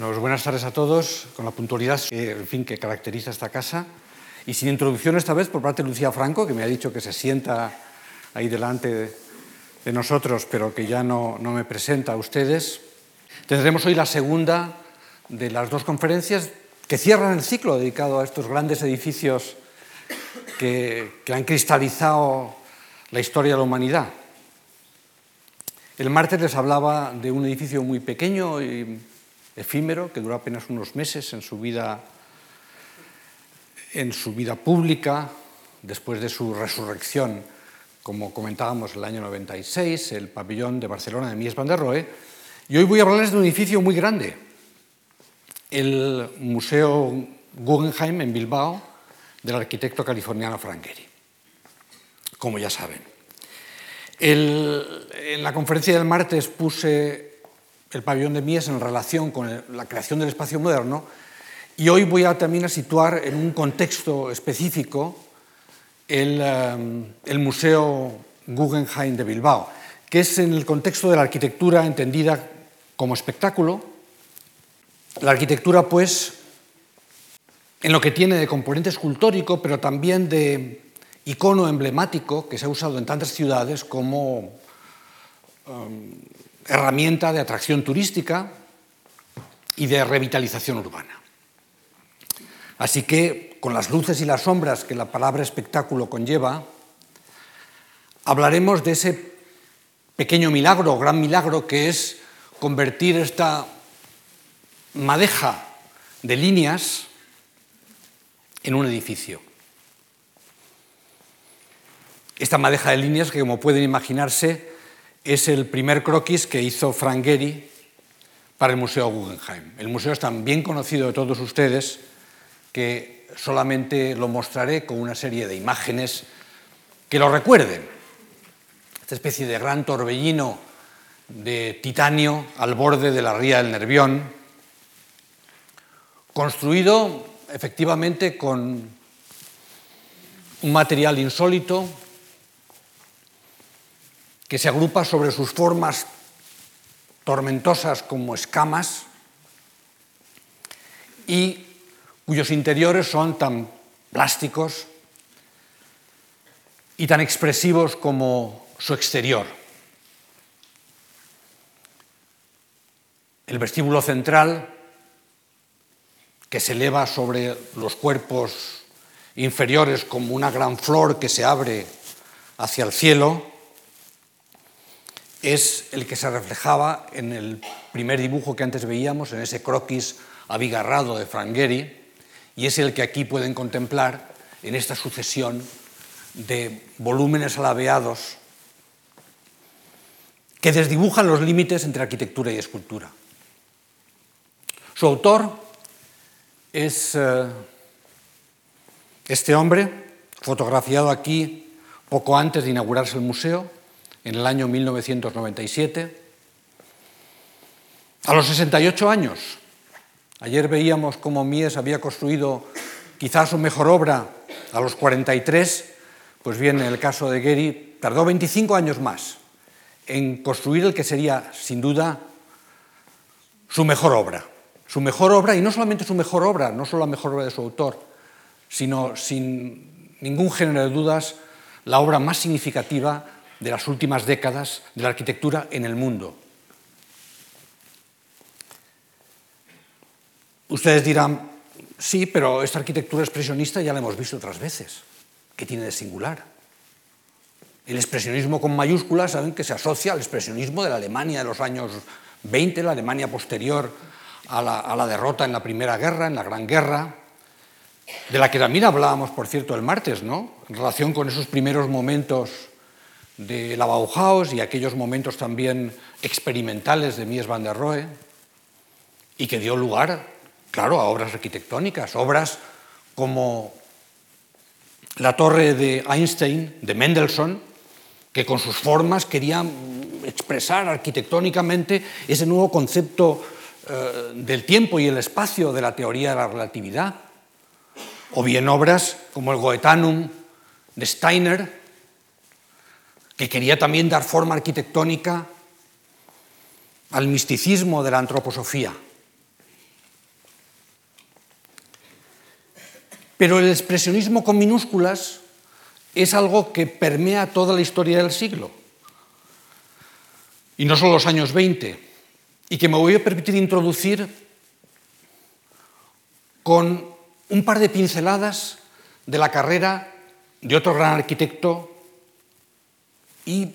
Bueno, pues buenas tardes a todos, con la puntualidad que, en fin, que caracteriza esta casa. Y sin introducción esta vez por parte de Lucía Franco, que me ha dicho que se sienta ahí delante de, nosotros, pero que ya no, no, me presenta a ustedes. Tendremos hoy la segunda de las dos conferencias que cierran el ciclo dedicado a estos grandes edificios que, que han cristalizado la historia de la humanidad. El martes les hablaba de un edificio muy pequeño y efímero que duró apenas unos meses en su vida en su vida pública después de su resurrección, como comentábamos el año 96, el pabellón de Barcelona de Mies van der Rohe, y hoy voy a hablarles de un edificio muy grande, el Museo Guggenheim en Bilbao del arquitecto californiano Frank Gehry, como ya saben. El, en la conferencia del martes puse el pabellón de Mies en relación con la creación del espacio moderno y hoy voy a también a situar en un contexto específico el, um, el, Museo Guggenheim de Bilbao, que es en el contexto de la arquitectura entendida como espectáculo. La arquitectura, pues, en lo que tiene de componente escultórico, pero también de icono emblemático que se ha usado en tantas ciudades como um, herramienta de atracción turística y de revitalización urbana. Así que, con las luces y las sombras que la palabra espectáculo conlleva, hablaremos de ese pequeño milagro, gran milagro, que es convertir esta madeja de líneas en un edificio. Esta madeja de líneas que, como pueden imaginarse, es el primer croquis que hizo Frank Gehry para el Museo Guggenheim. El museo es tan bien conocido de todos ustedes que solamente lo mostraré con una serie de imágenes que lo recuerden. Esta especie de gran torbellino de titanio al borde de la ría del Nervión, construido efectivamente con un material insólito que se agrupa sobre sus formas tormentosas como escamas y cuyos interiores son tan plásticos y tan expresivos como su exterior. El vestíbulo central, que se eleva sobre los cuerpos inferiores como una gran flor que se abre hacia el cielo, es el que se reflejaba en el primer dibujo que antes veíamos, en ese croquis abigarrado de Frank Gehry, y es el que aquí pueden contemplar en esta sucesión de volúmenes alabeados que desdibujan los límites entre arquitectura y escultura. Su autor es eh, este hombre, fotografiado aquí poco antes de inaugurarse el museo, en el año 1997. A los 68 años, Ayer veíamos cómo Mies había construido quizás su mejor obra a los 43, pues bien, en el caso de Gehry tardó 25 años más en construir el que sería, sin duda, su mejor obra. Su mejor obra, y no solamente su mejor obra, no solo la mejor obra de su autor, sino, sin ningún género de dudas, la obra más significativa de las últimas décadas de la arquitectura en el mundo. Ustedes dirán, sí, pero esta arquitectura expresionista ya la hemos visto otras veces. ¿Qué tiene de singular? El expresionismo con mayúsculas, saben que se asocia al expresionismo de la Alemania de los años 20, la Alemania posterior a la, derrota en la Primera Guerra, en la Gran Guerra, de la que también hablábamos, por cierto, el martes, ¿no? En relación con esos primeros momentos de la Bauhaus y aquellos momentos también experimentales de Mies van der Rohe, y que dio lugar claro, a obras arquitectónicas, obras como la torre de Einstein, de Mendelssohn, que con sus formas querían expresar arquitectónicamente ese nuevo concepto eh, del tiempo y el espacio de la teoría de la relatividad, o bien obras como el Goetanum de Steiner, que quería también dar forma arquitectónica al misticismo de la antroposofía. Pero el expresionismo con minúsculas es algo que permea toda la historia del siglo, y no solo los años 20, y que me voy a permitir introducir con un par de pinceladas de la carrera de otro gran arquitecto y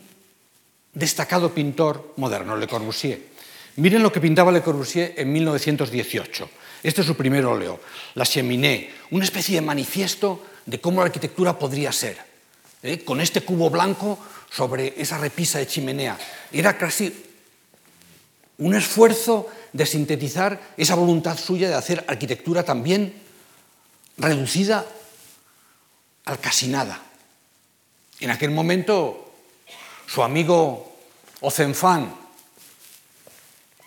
destacado pintor moderno, Le Corbusier. Miren lo que pintaba Le Corbusier en 1918. Este es su primer óleo, La Cheminée, una especie de manifiesto de cómo la arquitectura podría ser, ¿eh? con este cubo blanco sobre esa repisa de chimenea. Era casi un esfuerzo de sintetizar esa voluntad suya de hacer arquitectura también reducida al casi nada. En aquel momento, su amigo Ozenfant,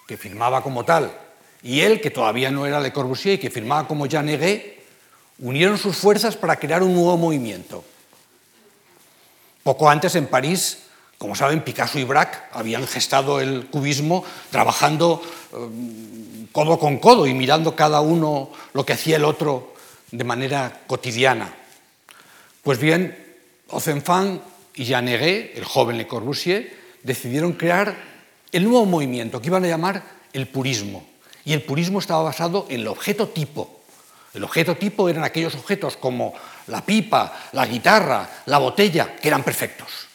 que firmaba como tal, y él, que todavía no era Le Corbusier y que firmaba como Jean unieron sus fuerzas para crear un nuevo movimiento. Poco antes, en París, como saben, Picasso y Braque habían gestado el cubismo trabajando eh, codo con codo y mirando cada uno lo que hacía el otro de manera cotidiana. Pues bien, Ozenfant y Jean el joven Le Corbusier, decidieron crear el nuevo movimiento que iban a llamar el purismo. Y el purismo estaba basado en el objeto tipo. El objeto tipo eran aquellos objetos como la pipa, la guitarra, la botella, que eran perfectos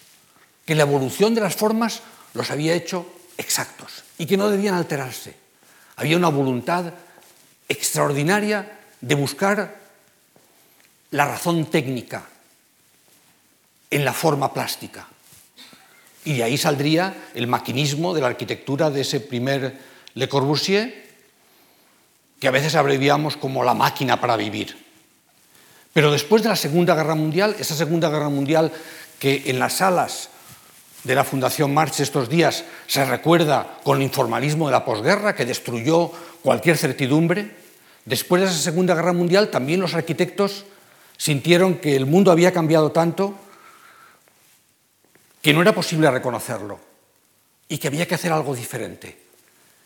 que la evolución de las formas los había hecho exactos y que no debían alterarse. Había una voluntad extraordinaria de buscar la razón técnica en la forma plástica. Y de ahí saldría el maquinismo de la arquitectura de ese primer Le Corbusier, que a veces abreviamos como la máquina para vivir. Pero después de la Segunda Guerra Mundial, esa Segunda Guerra Mundial que en las salas de la Fundación March estos días se recuerda con el informalismo de la posguerra que destruyó cualquier certidumbre. Después de esa Segunda Guerra Mundial también los arquitectos sintieron que el mundo había cambiado tanto que no era posible reconocerlo y que había que hacer algo diferente.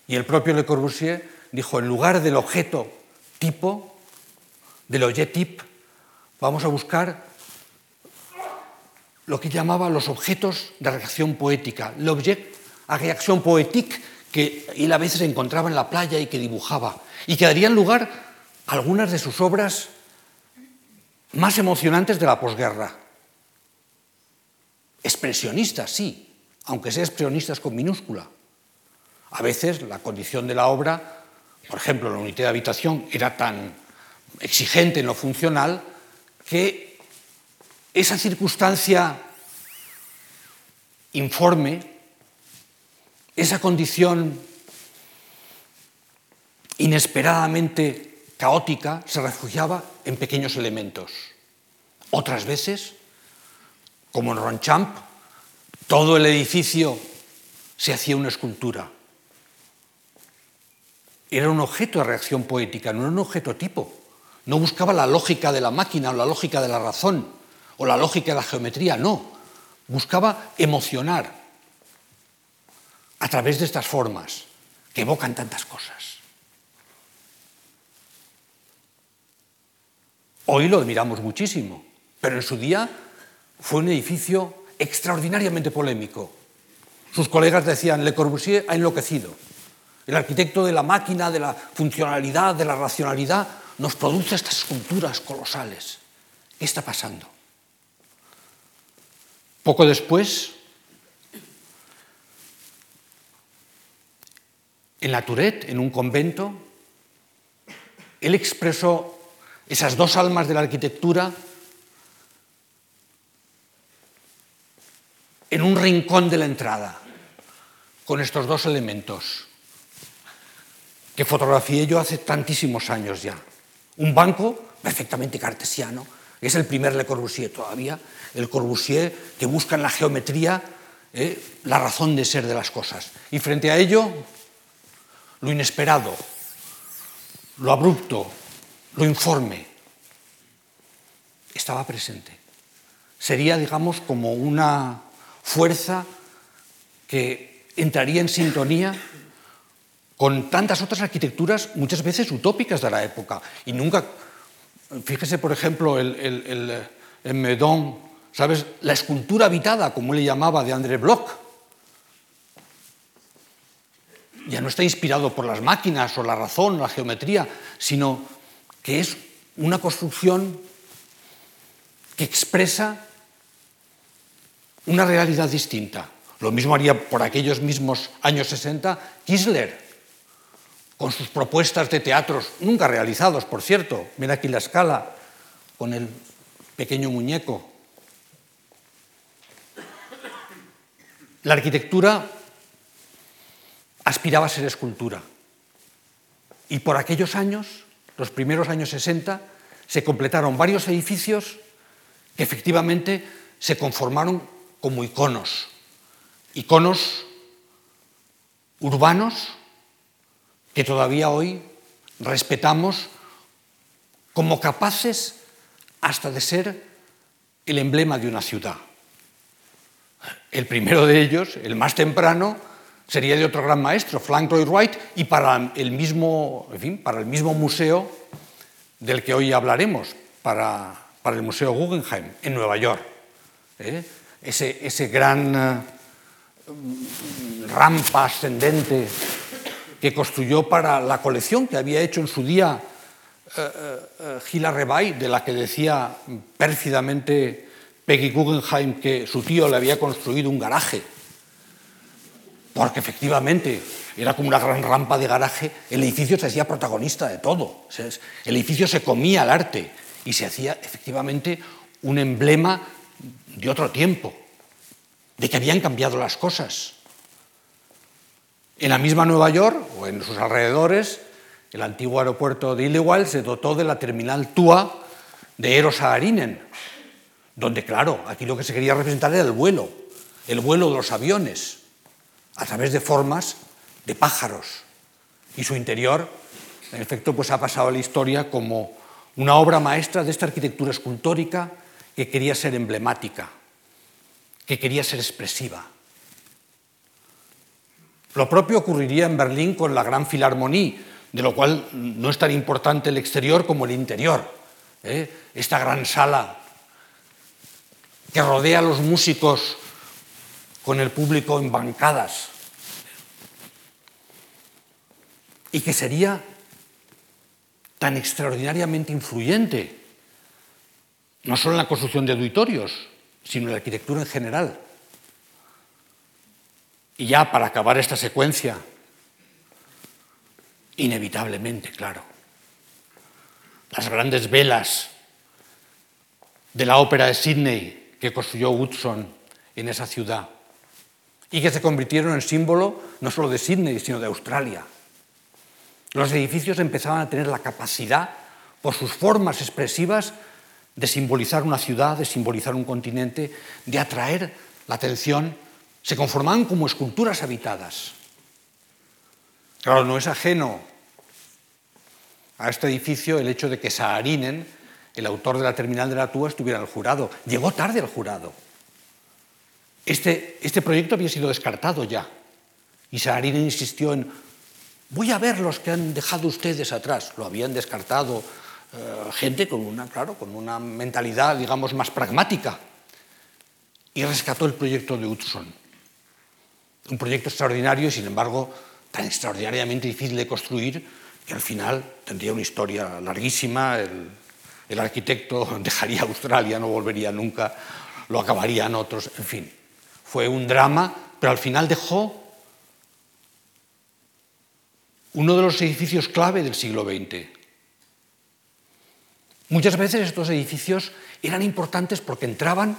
Y el propio Le Corbusier dijo, en lugar del objeto tipo, del objet vamos a buscar lo que llamaba los objetos de reacción poética, l'objet a reacción poétique, que él a veces encontraba en la playa y que dibujaba, y que darían lugar a algunas de sus obras más emocionantes de la posguerra. Expresionistas, sí, aunque sea expresionistas con minúscula. A veces la condición de la obra, por ejemplo, la unidad de habitación, era tan exigente en lo funcional que esa circunstancia informe, esa condición inesperadamente caótica se refugiaba en pequeños elementos. Otras veces, como en Ronchamp, todo el edificio se hacía una escultura. Era un objeto de reacción poética, no era un objeto tipo. No buscaba la lógica de la máquina o la lógica de la razón o la lógica de la geometría, no. Buscaba emocionar a través de estas formas que evocan tantas cosas. Hoy lo admiramos muchísimo, pero en su día fue un edificio extraordinariamente polémico. Sus colegas decían, Le Corbusier ha enloquecido. El arquitecto de la máquina, de la funcionalidad, de la racionalidad, nos produce estas esculturas colosales. ¿Qué está pasando? Poco después, en la Tourette, en un convento, él expresó esas dos almas de la arquitectura en un rincón de la entrada, con estos dos elementos que fotografié yo hace tantísimos años ya. Un banco perfectamente cartesiano, es el primer Le Corbusier todavía, el Corbusier que busca en la geometría eh, la razón de ser de las cosas. Y frente a ello, lo inesperado, lo abrupto, lo informe, estaba presente. Sería, digamos, como una fuerza que entraría en sintonía con tantas otras arquitecturas, muchas veces utópicas de la época, y nunca Fíjese, por ejemplo, el, el, Medón, ¿sabes? La escultura habitada, como le llamaba, de André Bloch. Ya no está inspirado por las máquinas o la razón, la geometría, sino que es una construcción que expresa una realidad distinta. Lo mismo haría por aquellos mismos años 60 Kisler, con sus propuestas de teatros, nunca realizados, por cierto. Mira aquí la escala, con el pequeño muñeco. La arquitectura aspiraba a ser escultura. Y por aquellos años, los primeros años 60, se completaron varios edificios que efectivamente se conformaron como iconos, iconos urbanos que todavía hoy respetamos como capaces hasta de ser el emblema de una ciudad. El primero de ellos, el más temprano, sería de otro gran maestro, Frank Lloyd Wright, y para el mismo, en fin, para el mismo museo del que hoy hablaremos, para, para el Museo Guggenheim, en Nueva York. ¿eh? Ese, ese, gran eh, rampa ascendente que construyó para la colección que había hecho en su día uh, Gila Rebay, de la que decía pérfidamente Peggy Guggenheim que su tío le había construido un garaje, porque efectivamente era como una gran rampa de garaje, el edificio se hacía protagonista de todo, el edificio se comía al arte y se hacía efectivamente un emblema de otro tiempo, de que habían cambiado las cosas. En la misma Nueva York o en sus alrededores, el antiguo aeropuerto de Illewald se dotó de la terminal TUA de Eros Saarinen, donde, claro, aquí lo que se quería representar era el vuelo, el vuelo de los aviones, a través de formas de pájaros. Y su interior, en efecto, pues ha pasado a la historia como una obra maestra de esta arquitectura escultórica que quería ser emblemática, que quería ser expresiva. Lo propio ocurriría en Berlín con la Gran Filarmonía, de lo cual no es tan importante el exterior como el interior. ¿eh? Esta gran sala que rodea a los músicos con el público en bancadas y que sería tan extraordinariamente influyente, no solo en la construcción de auditorios, sino en la arquitectura en general. Y ya para acabar esta secuencia, inevitablemente, claro, las grandes velas de la ópera de Sydney que construyó Woodson en esa ciudad y que se convirtieron en símbolo no solo de Sydney, sino de Australia. Los edificios empezaban a tener la capacidad, por sus formas expresivas, de simbolizar una ciudad, de simbolizar un continente, de atraer la atención se conformaban como esculturas habitadas. Claro, no es ajeno a este edificio el hecho de que Saarinen, el autor de la terminal de la Túa, estuviera en el jurado. Llegó tarde al jurado. Este, este proyecto había sido descartado ya. Y Saarinen insistió en, voy a ver los que han dejado ustedes atrás. Lo habían descartado eh, gente con una, claro, con una mentalidad, digamos, más pragmática. Y rescató el proyecto de Hudson un proyecto extraordinario y, sin embargo, tan extraordinariamente difícil de construir que al final tendría una historia larguísima. El, el arquitecto dejaría Australia, no volvería nunca, lo acabarían otros, en fin. Fue un drama, pero al final dejó uno de los edificios clave del siglo XX. Muchas veces estos edificios eran importantes porque entraban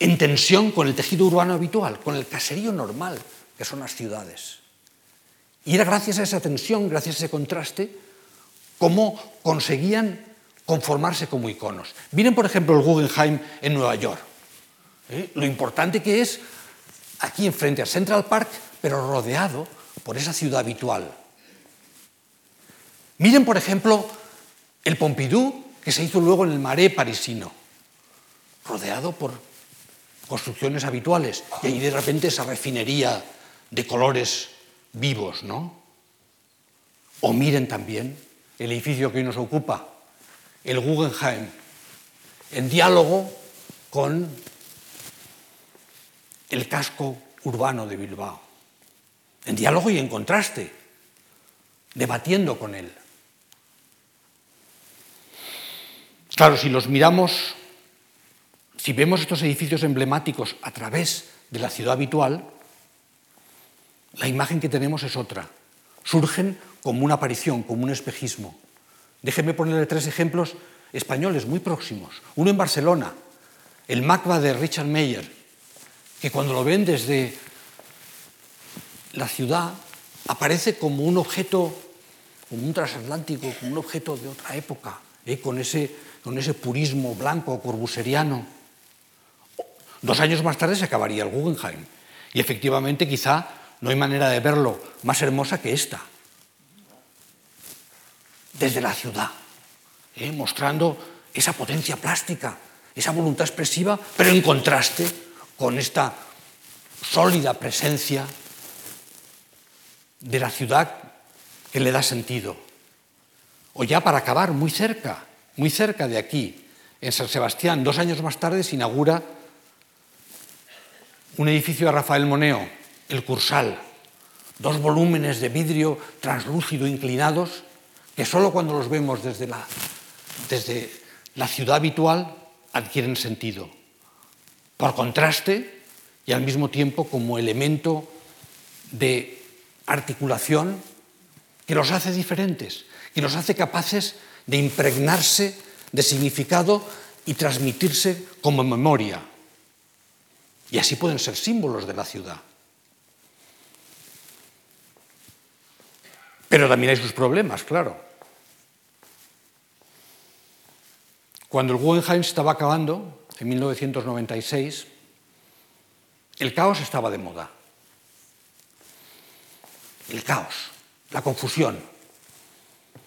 en tensión con el tejido urbano habitual, con el caserío normal, que son las ciudades. Y era gracias a esa tensión, gracias a ese contraste, cómo conseguían conformarse como iconos. Miren, por ejemplo, el Guggenheim en Nueva York. ¿eh? Lo importante que es aquí enfrente a Central Park, pero rodeado por esa ciudad habitual. Miren, por ejemplo, el Pompidou, que se hizo luego en el Marais parisino, rodeado por construcciones habituales y ahí de repente esa refinería de colores vivos, ¿no? O miren también el edificio que hoy nos ocupa, el Guggenheim, en diálogo con el casco urbano de Bilbao, en diálogo y en contraste, debatiendo con él. Claro, si los miramos, si vemos estos edificios emblemáticos a través de la ciudad habitual, la imagen que tenemos es otra. Surgen como una aparición, como un espejismo. Déjenme ponerle tres ejemplos españoles muy próximos. Uno en Barcelona, el MACBA de Richard Meyer, que cuando lo ven desde la ciudad aparece como un objeto, como un transatlántico, como un objeto de otra época, ¿eh? con, ese, con ese purismo blanco corbuseriano. Dos años más tarde se acabaría el Guggenheim. Y efectivamente quizá no hay manera de verlo más hermosa que esta. Desde la ciudad, ¿eh? mostrando esa potencia plástica, esa voluntad expresiva, pero en contraste con esta sólida presencia de la ciudad que le da sentido. O ya para acabar, muy cerca, muy cerca de aquí, en San Sebastián, dos años más tarde se inaugura un edificio de Rafael Moneo, el Cursal, dos volúmenes de vidrio translúcido inclinados que solo cuando los vemos desde la, desde la ciudad habitual adquieren sentido. Por contraste y al mismo tiempo como elemento de articulación que los hace diferentes, que los hace capaces de impregnarse de significado y transmitirse como memoria. Y así pueden ser símbolos de la ciudad. Pero también hay sus problemas, claro. Cuando el Guggenheim estaba acabando, en 1996, el caos estaba de moda. El caos, la confusión,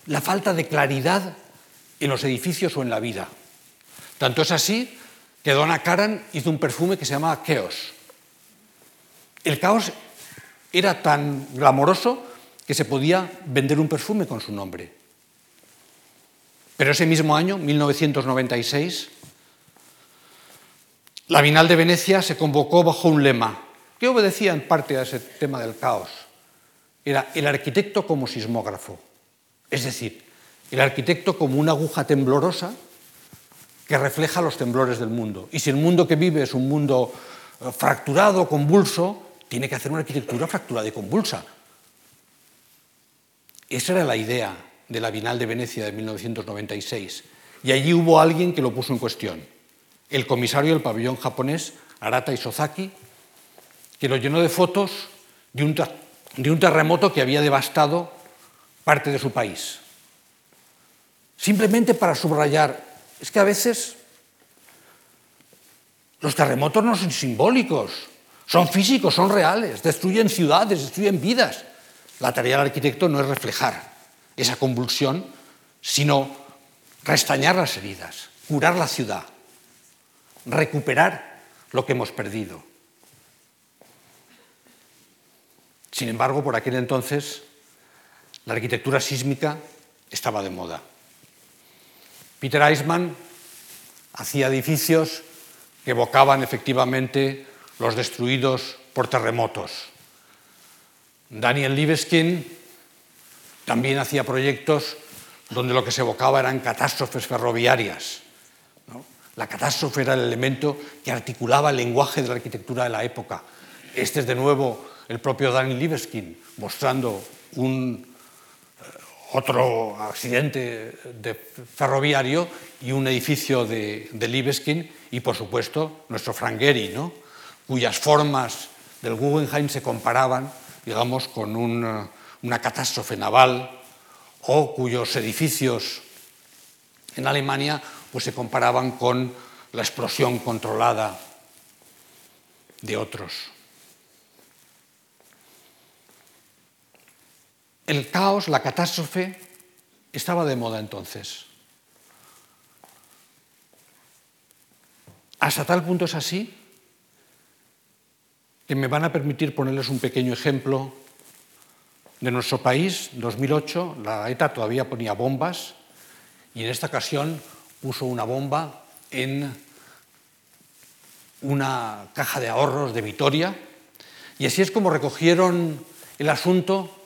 la falta de claridad en los edificios o en la vida. Tanto es así que Donna Karan hizo un perfume que se llamaba Chaos. El caos era tan glamoroso que se podía vender un perfume con su nombre. Pero ese mismo año, 1996, la Bienal de Venecia se convocó bajo un lema que obedecía en parte a ese tema del caos. Era el arquitecto como sismógrafo, es decir, el arquitecto como una aguja temblorosa que refleja los temblores del mundo. Y si el mundo que vive es un mundo eh, fracturado, convulso, tiene que hacer una arquitectura fracturada y convulsa, esa era la idea de la Bienal de Venecia de 1996. Y allí hubo alguien que lo puso en cuestión. El comisario del pabellón japonés, Arata Isozaki, que lo llenó de fotos de un, de un terremoto que había devastado parte de su país. Simplemente para subrayar, es que a veces los terremotos no son simbólicos, son físicos, son reales, destruyen ciudades, destruyen vidas. La tarea del arquitecto no es reflejar esa convulsión, sino restañar las heridas, curar la ciudad, recuperar lo que hemos perdido. Sin embargo, por aquel entonces, la arquitectura sísmica estaba de moda. Peter Eisman hacía edificios que evocaban efectivamente los destruidos por terremotos. Daniel Libeskind también hacía proyectos donde lo que se evocaba eran catástrofes ferroviarias. La catástrofe era el elemento que articulaba el lenguaje de la arquitectura de la época. Este es de nuevo el propio Daniel Libeskind mostrando un, otro accidente de ferroviario y un edificio de, de y, por supuesto, nuestro Frank Gehry, ¿no? cuyas formas del Guggenheim se comparaban digamos, con una, una catástrofe naval o cuyos edificios en Alemania pues, se comparaban con la explosión controlada de otros. El caos, la catástrofe, estaba de moda entonces. Hasta tal punto es así que me van a permitir ponerles un pequeño ejemplo de nuestro país, 2008, la ETA todavía ponía bombas y en esta ocasión puso una bomba en una caja de ahorros de Vitoria y así es como recogieron el asunto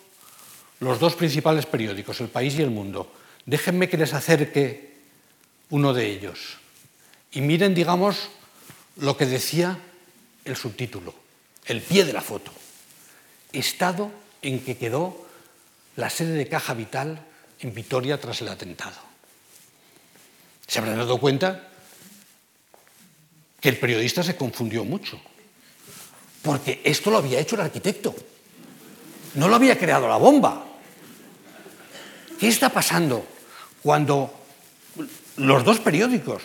los dos principales periódicos, El País y El Mundo. Déjenme que les acerque uno de ellos y miren, digamos, lo que decía el subtítulo, el pie de la foto. Estado en que quedó la sede de Caja Vital en Vitoria tras el atentado. Se habrán dado cuenta que el periodista se confundió mucho, porque esto lo había hecho el arquitecto, no lo había creado la bomba. ¿Qué está pasando cuando los dos periódicos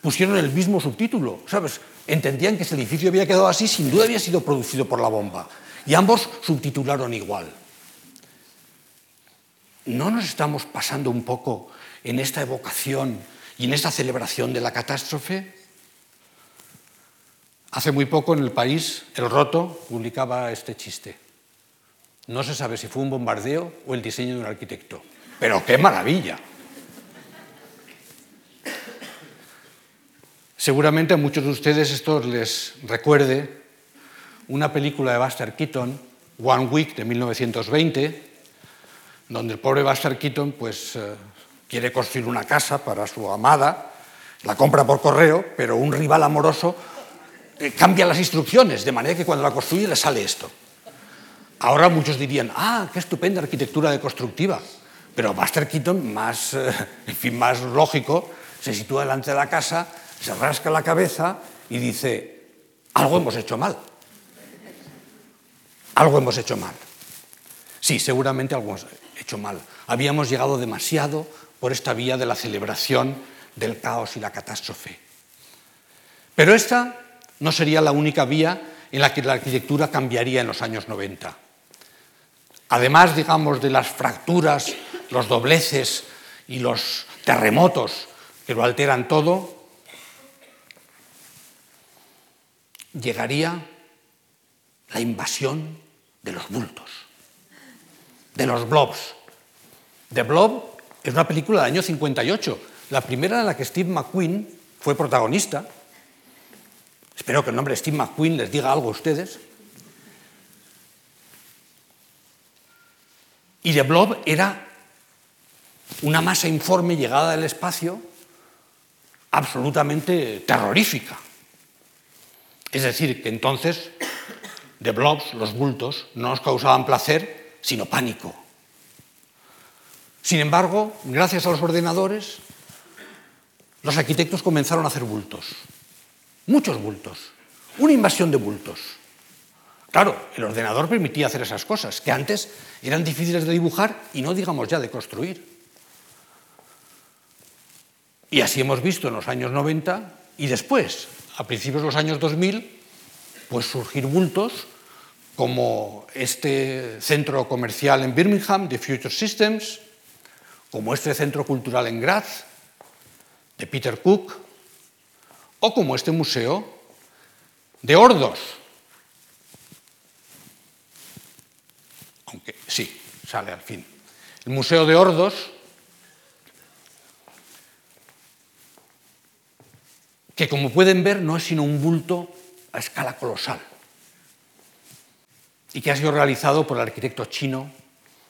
pusieron el mismo subtítulo? ¿Sabes? Entendían que ese edificio había quedado así, sin duda había sido producido por la bomba. Y ambos subtitularon igual. ¿No nos estamos pasando un poco en esta evocación y en esta celebración de la catástrofe? Hace muy poco en el país, El Roto publicaba este chiste. No se sabe si fue un bombardeo o el diseño de un arquitecto. Pero qué maravilla. Seguramente a muchos de ustedes esto les recuerde una película de Buster Keaton, One Week de 1920, donde el pobre Buster Keaton pues, eh, quiere construir una casa para su amada, la compra por correo, pero un rival amoroso eh, cambia las instrucciones, de manera que cuando la construye le sale esto. Ahora muchos dirían, ah, qué estupenda arquitectura deconstructiva, pero Buster Keaton, más, eh, en fin, más lógico, se sitúa delante de la casa, se rasca la cabeza y dice, algo hemos hecho mal. Algo hemos hecho mal. Sí, seguramente algo hemos hecho mal. Habíamos llegado demasiado por esta vía de la celebración del caos y la catástrofe. Pero esta no sería la única vía en la que la arquitectura cambiaría en los años 90. Además, digamos, de las fracturas, los dobleces y los terremotos que lo alteran todo, llegaría la invasión de los bultos, de los blobs. The Blob es una película del año 58, la primera en la que Steve McQueen fue protagonista. Espero que el nombre Steve McQueen les diga algo a ustedes. Y The Blob era una masa informe llegada del espacio absolutamente terrorífica. Es decir, que entonces de blobs, los bultos, no nos causaban placer, sino pánico. Sin embargo, gracias a los ordenadores, los arquitectos comenzaron a hacer bultos, muchos bultos, una invasión de bultos. Claro, el ordenador permitía hacer esas cosas, que antes eran difíciles de dibujar y no digamos ya de construir. Y así hemos visto en los años 90 y después, a principios de los años 2000, pues surgir bultos como este centro comercial en Birmingham de Future Systems, como este centro cultural en Graz de Peter Cook, o como este museo de Ordos. Aunque sí, sale al fin. El Museo de Ordos que como pueden ver no es sino un bulto a escala colosal y que ha sido realizado por el arquitecto chino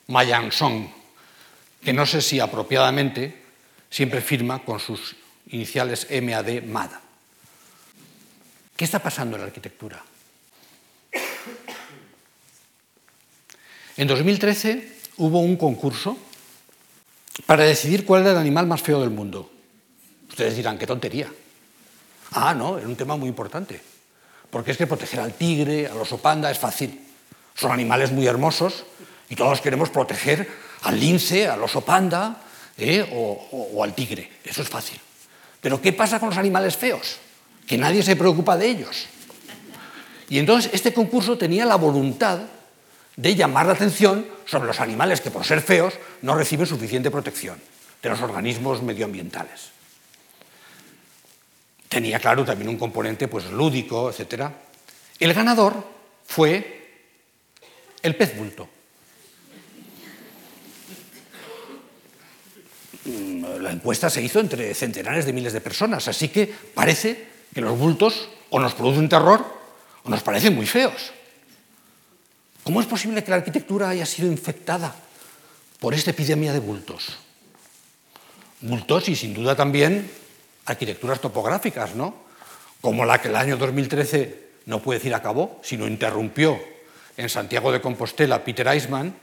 Ma Yang-song, que no sé si apropiadamente siempre firma con sus iniciales MAD MAD. ¿Qué está pasando en la arquitectura? En 2013 hubo un concurso para decidir cuál era el animal más feo del mundo. Ustedes dirán, qué tontería. Ah, no, era un tema muy importante. Porque es que proteger al tigre, al oso panda, es fácil. Son animales muy hermosos y todos queremos proteger al lince, al oso panda ¿eh? o, al tigre. Eso es fácil. Pero ¿qué pasa con los animales feos? Que nadie se preocupa de ellos. Y entonces este concurso tenía la voluntad de llamar la atención sobre los animales que por ser feos no reciben suficiente protección de los organismos medioambientales. Tenía claro también un componente pues lúdico, etc. El ganador fue el pez bulto. Mm, la encuesta se hizo entre centenares de miles de personas, así que parece que los bultos o nos producen terror o nos parecen muy feos. ¿Cómo es posible que la arquitectura haya sido infectada por esta epidemia de bultos? Bultos y sin duda también arquitecturas topográficas, ¿no? Como la que el año 2013 no puede decir acabó, sino interrumpió en Santiago de Compostela Peter Eisman,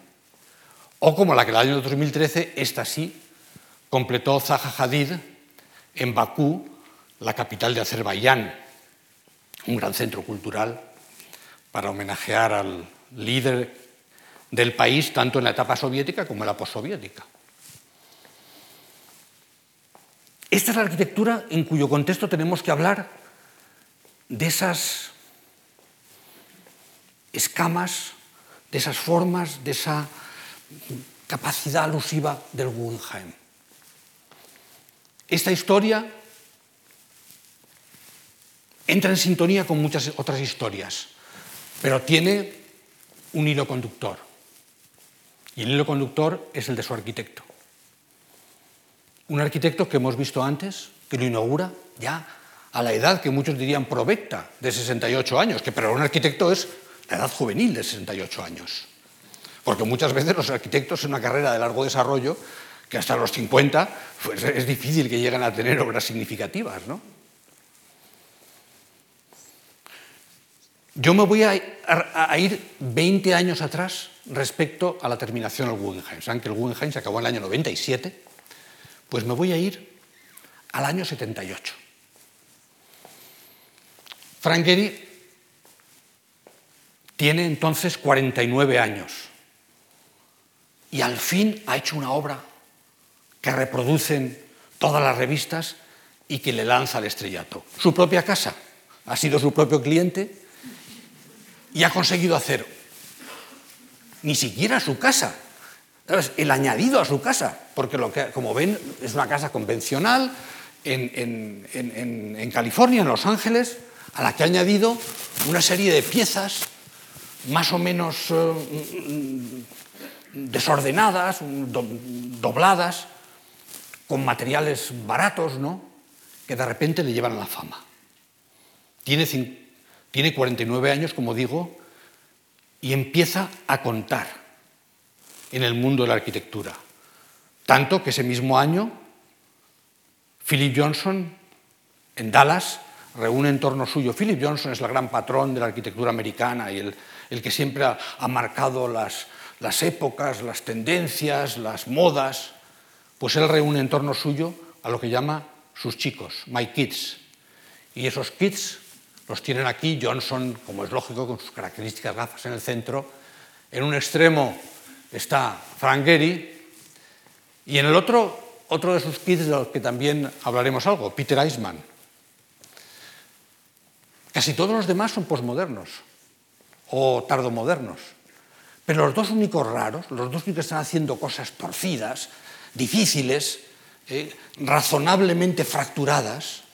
o como la que el año 2013, esta sí, completó Zaha Hadid en Bakú, la capital de Azerbaiyán, un gran centro cultural para homenajear al líder del país tanto en la etapa soviética como en la postsoviética. Esta es la arquitectura en cuyo contexto tenemos que hablar de esas escamas, de esas formas, de esa capacidad alusiva del Guggenheim. Esta historia entra en sintonía con muchas otras historias, pero tiene un hilo conductor. Y el hilo conductor es el de su arquitecto. Un arquitecto que hemos visto antes, que lo inaugura ya a la edad que muchos dirían provecta, de 68 años, que para un arquitecto es la edad juvenil de 68 años. Porque muchas veces los arquitectos en una carrera de largo desarrollo, que hasta los 50 pues es difícil que lleguen a tener obras significativas. ¿no? Yo me voy a, ir 20 años atrás respecto a la terminación del Guggenheim. Saben que el Guggenheim se acabó en el año 97, pues me voy a ir al año 78. Frank Gehry tiene entonces 49 años y al fin ha hecho una obra que reproducen todas las revistas y que le lanza al estrellato. Su propia casa, ha sido su propio cliente y ha conseguido hacer ni siquiera su casa, el añadido a su casa, porque lo que, como ven es una casa convencional en, California, en Los Ángeles, a la que ha añadido una serie de piezas más o menos eh, desordenadas, dobladas, con materiales baratos, ¿no? que de repente le llevan a la fama. Tiene tiene 49 años, como digo, y empieza a contar en el mundo de la arquitectura. Tanto que ese mismo año, Philip Johnson, en Dallas, reúne en torno suyo. Philip Johnson es el gran patrón de la arquitectura americana y el, que siempre ha, marcado las, las épocas, las tendencias, las modas. Pues él reúne en torno suyo a lo que llama sus chicos, my kids. Y esos kids los tienen aquí, Johnson, como es lógico, con sus características gafas en el centro. En un extremo está Frank Gehry y en el otro, otro de sus kids de los que también hablaremos algo, Peter Eisman. Casi todos los demás son posmodernos o tardomodernos. Pero los dos únicos raros, los dos únicos que están haciendo cosas torcidas, difíciles, eh, razonablemente fracturadas,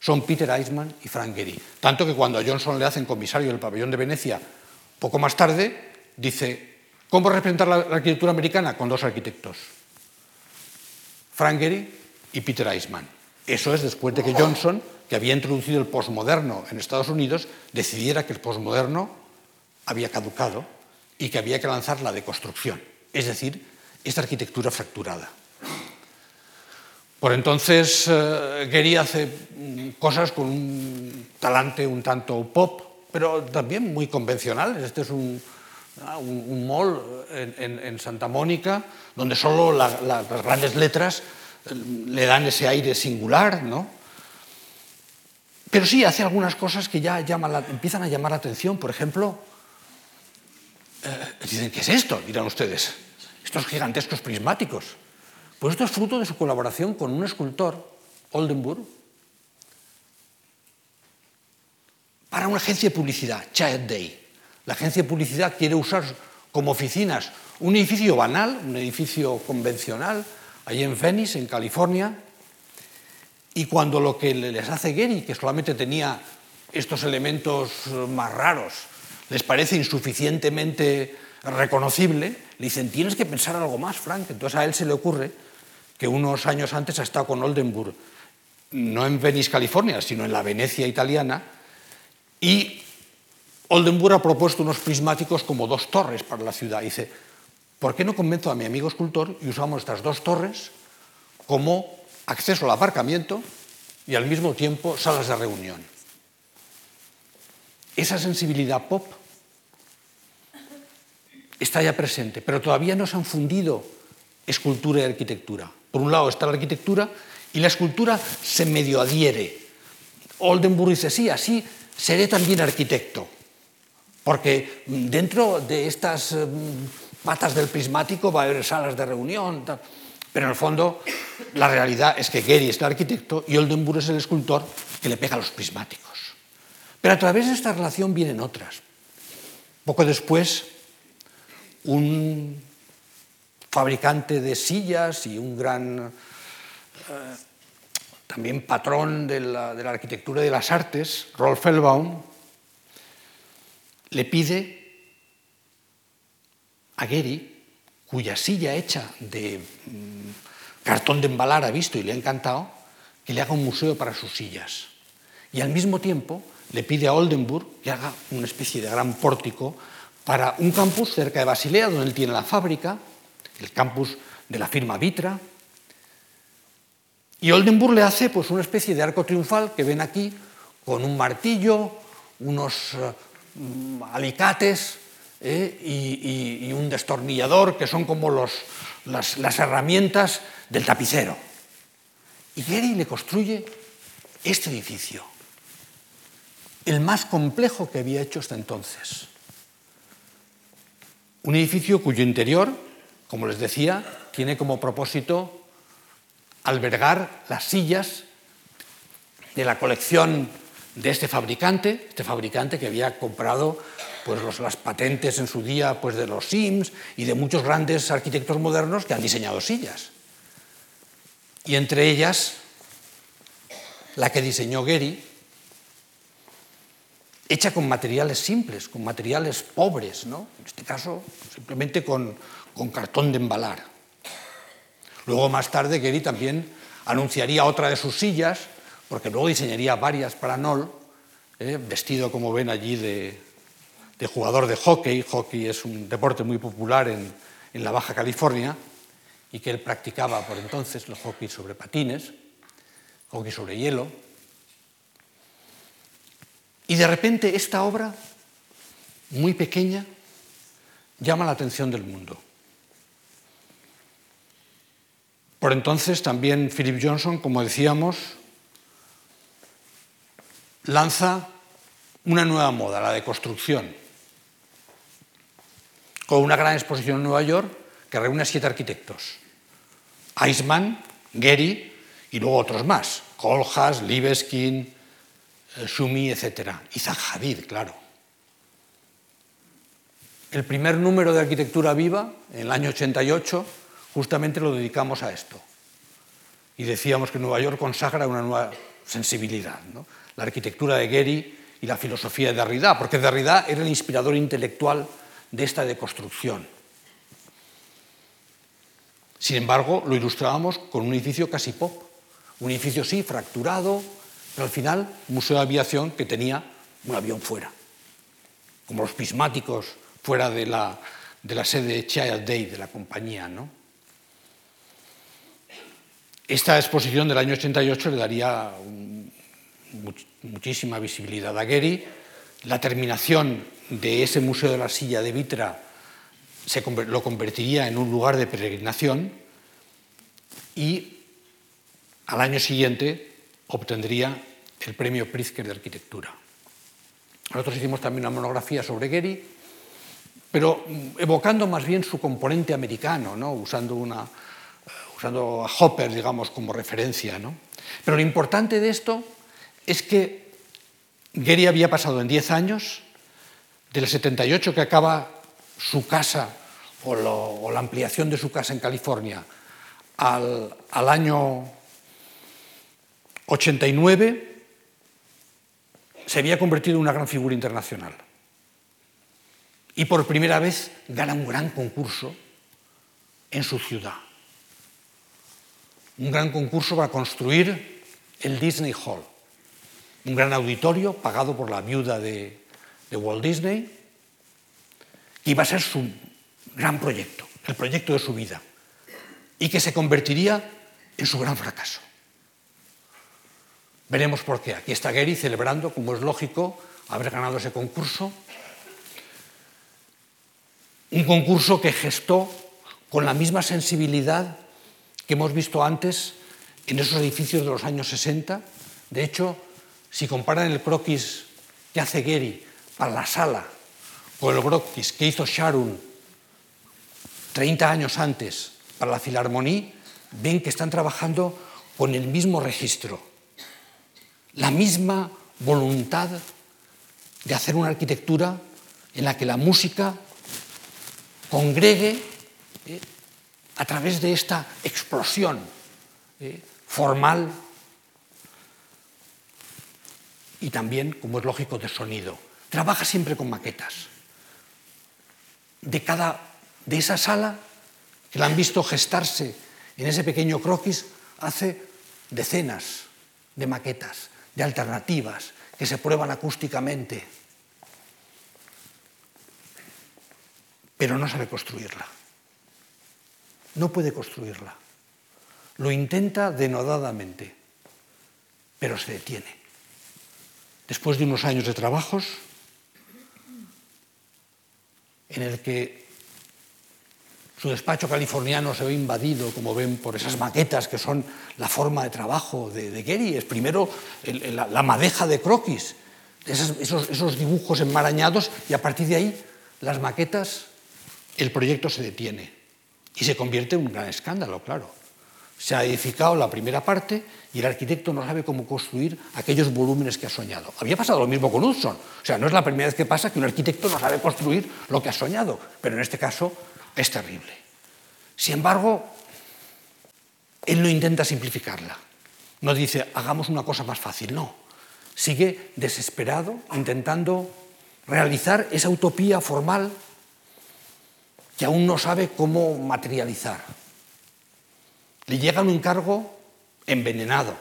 son Peter Eisman y Frank Gehry. Tanto que cuando a Johnson le hacen comisario del pabellón de Venecia, poco más tarde, dice, ¿cómo representar la, arquitectura americana? Con dos arquitectos, Frank Gehry y Peter Eisman. Eso es después de que Johnson, que había introducido el posmoderno en Estados Unidos, decidiera que el posmoderno había caducado y que había que lanzar la deconstrucción, es decir, esta arquitectura fracturada. Por entonces, eh, Gehry hace cosas con un talante un tanto pop, pero también muy convencional. Este es un, ah, mall en, Santa Mónica, donde solo las grandes letras eh, le dan ese aire singular, ¿no? Pero sí hace algunas cosas que ya empiezan a llamar la atención. Por ejemplo, eh, dicen, ¿qué es esto? Dirán ustedes. Estos gigantescos prismáticos. Pues esto es fruto de su colaboración con un escultor, Oldenburg, para una agencia de publicidad, Child Day. La agencia de publicidad quiere usar como oficinas un edificio banal, un edificio convencional, allí en Venice, en California, y cuando lo que les hace Gehry, que solamente tenía estos elementos más raros, les parece insuficientemente reconocible, le dicen, tienes que pensar algo más, Frank. Entonces a él se le ocurre que unos años antes ha estado con Oldenburg, no en Venice, California, sino en la Venecia italiana, y Oldenburg ha propuesto unos prismáticos como dos torres para la ciudad. dice, ¿por qué no convenzo a mi amigo escultor y usamos estas dos torres como acceso al aparcamiento y al mismo tiempo salas de reunión? Esa sensibilidad pop está ya presente, pero todavía no se han fundido escultura y arquitectura. Por un lado está la arquitectura y la escultura se medio adhiere. Oldenburg dice, sí, así seré también arquitecto, porque dentro de estas mm, patas del prismático va a haber salas de reunión, pero en el fondo la realidad es que Gehry es el arquitecto y Oldenburg es el escultor que le pega los prismáticos. Pero a través de esta relación vienen otras. Poco después, un fabricante de sillas y un gran eh, también patrón de la, de la, arquitectura y de las artes, Rolf Fellbaum, le pide a Gehry, cuya silla hecha de mm, cartón de embalar ha visto y le ha encantado, que le haga un museo para sus sillas. Y al mismo tiempo le pide a Oldenburg que haga una especie de gran pórtico para un campus cerca de Basilea, donde él tiene la fábrica, el campus de la firma Vitra. Y Oldenburg le hace pues, una especie de arco triunfal que ven aquí, con un martillo, unos uh, alicates eh, y, un destornillador, que son como los, las, las, herramientas del tapicero. Y Gehry le construye este edificio, el más complejo que había hecho hasta entonces. Un edificio cuyo interior como les decía, tiene como propósito albergar las sillas de la colección de este fabricante, este fabricante que había comprado pues, las patentes en su día pues, de los Sims y de muchos grandes arquitectos modernos que han diseñado sillas. Y entre ellas, la que diseñó Gehry, hecha con materiales simples, con materiales pobres, ¿no? en este caso simplemente con, con cartón de embalar. Luego, más tarde, Gehry también anunciaría otra de sus sillas, porque luego diseñaría varias para Noll, eh, vestido, como ven allí, de, de, jugador de hockey. Hockey es un deporte muy popular en, en la Baja California y que él practicaba por entonces, el hockey sobre patines, hockey sobre hielo. Y de repente esta obra, muy pequeña, llama la atención del mundo. Por entonces también Philip Johnson, como decíamos, lanza una nueva moda, la de construcción, con una gran exposición en Nueva York que reúne a siete arquitectos. Eisman, Gehry y luego otros más, Kohlhaas, Libeskind, eh, Schumi, etc. Y Zahavid, claro. El primer número de Arquitectura Viva, en el año 88, justamente lo dedicamos a esto. Y decíamos que Nueva York consagra una nueva sensibilidad, la arquitectura de Gehry y la filosofía de Derrida, porque Derrida era el inspirador intelectual de esta deconstrucción. Sin embargo, lo ilustrábamos con un edificio casi pop, un edificio sí, fracturado, pero al final museo de aviación que tenía un avión fuera, como los prismáticos fuera de la, de la sede Child Day de la compañía. ¿no? Esta exposición del año 88 le daría muchísima visibilidad a Gehry. La terminación de ese Museo de la Silla de Vitra se, lo convertiría en un lugar de peregrinación y al año siguiente obtendría el premio Pritzker de Arquitectura. Nosotros hicimos también una monografía sobre Gehry, pero evocando más bien su componente americano, ¿no? usando una, usando a Hopper, digamos, como referencia. ¿no? Pero lo importante de esto es que Gehry había pasado en 10 años, del 78 que acaba su casa o, la ampliación de su casa en California, al, al año 89, se había convertido en una gran figura internacional. Y por primera vez gana un gran concurso en su ciudad. Un gran concurso para construir el Disney Hall, un gran auditorio pagado por la viuda de, de Walt Disney, que iba a ser su gran proyecto, el proyecto de su vida, y que se convertiría en su gran fracaso. Veremos por qué. Aquí está Gary celebrando, como es lógico, haber ganado ese concurso. Un concurso que gestó con la misma sensibilidad que hemos visto antes en esos edificios de los años 60. De hecho, si comparan el croquis que hace Gary para la sala con el croquis que hizo Sharon 30 años antes para la Filarmonía, ven que están trabajando con el mismo registro, la misma voluntad de hacer una arquitectura en la que la música congregue eh, a través de esta explosión eh, formal y también, como es lógico, de sonido. Trabaja siempre con maquetas. De cada de esa sala que la han visto gestarse en ese pequeño croquis hace decenas de maquetas, de alternativas que se prueban acústicamente, pero no sabe construirla. No puede construirla. Lo intenta denodadamente, pero se detiene. Después de unos años de trabajos, en el que su despacho californiano se ve invadido, como ven, por esas maquetas que son la forma de trabajo de, de. Es primero la, madeja de croquis, esos, esos dibujos enmarañados, y a partir de ahí, las maquetas, el proyecto se detiene y se convierte en un gran escándalo, claro. Se ha edificado la primera parte y el arquitecto no sabe cómo construir aquellos volúmenes que ha soñado. Había pasado lo mismo con Hudson. O sea, no es la primera vez que pasa que un arquitecto no sabe construir lo que ha soñado, pero en este caso es terrible. Sin embargo, él no intenta simplificarla. No dice, hagamos una cosa más fácil, no. Sigue desesperado, intentando realizar esa utopía formal que aún no sabe cómo materializar. Le llega un encargo envenenado.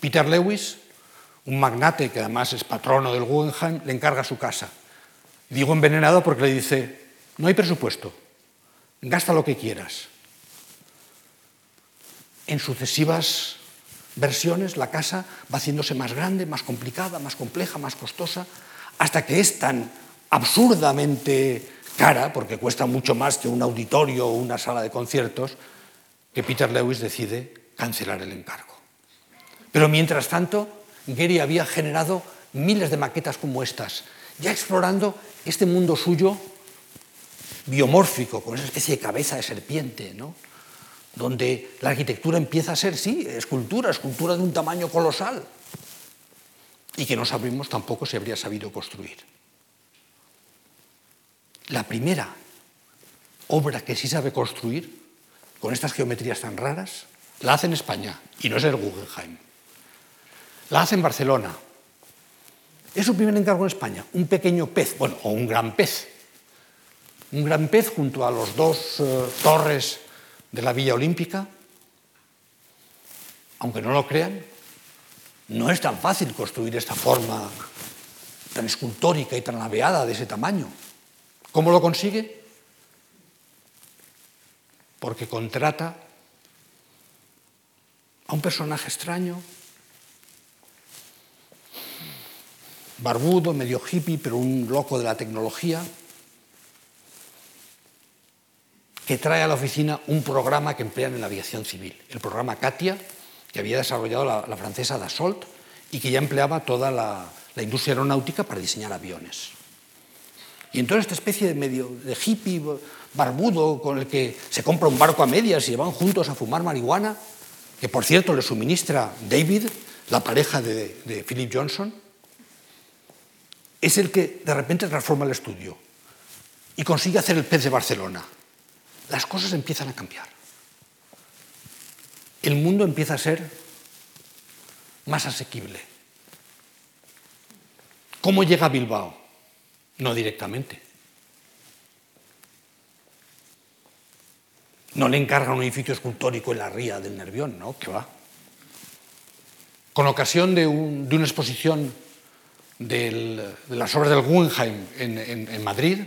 Peter Lewis, un magnate que además es patrono del Guggenheim, le encarga su casa. Digo envenenado porque le dice, no hay presupuesto. Gasta lo que quieras. En sucesivas versiones la casa va haciéndose más grande, más complicada, más compleja, más costosa, hasta que es tan absurdamente cara, porque cuesta mucho más que un auditorio o una sala de conciertos, que Peter Lewis decide cancelar el encargo. Pero mientras tanto, Gary había generado miles de maquetas como estas, ya explorando este mundo suyo biomórfico, con esa especie de cabeza de serpiente, ¿no? donde la arquitectura empieza a ser, sí, escultura, escultura de un tamaño colosal, y que no sabemos tampoco si habría sabido construir. La primera obra que sí sabe construir, con estas geometrías tan raras, la hace en España, y no es el Guggenheim. La hace en Barcelona. Es su primer encargo en España, un pequeño pez, bueno, o un gran pez, un gran pez junto a los dos eh, torres de la Villa Olímpica. Aunque no lo crean, no es tan fácil construir esta forma tan escultórica y tan laveada de ese tamaño. ¿Cómo lo consigue? Porque contrata a un personaje extraño, barbudo, medio hippie, pero un loco de la tecnología, que trae a la oficina un programa que emplean en la aviación civil, el programa Katia, que había desarrollado la, francesa Dassault y que ya empleaba toda la, industria aeronáutica para diseñar aviones. Y entonces esta especie de medio de hippie barbudo con el que se compra un barco a medias y van juntos a fumar marihuana, que por cierto le suministra David, la pareja de, Philip Johnson, es el que de repente transforma el estudio y consigue hacer el pez de Barcelona las cosas empiezan a cambiar. El mundo empieza a ser más asequible. ¿Cómo llega Bilbao? No directamente. No le encargan un edificio escultórico en la ría del Nervión, ¿no? Que va. Con ocasión de, una exposición de las obras del Guggenheim en, Madrid,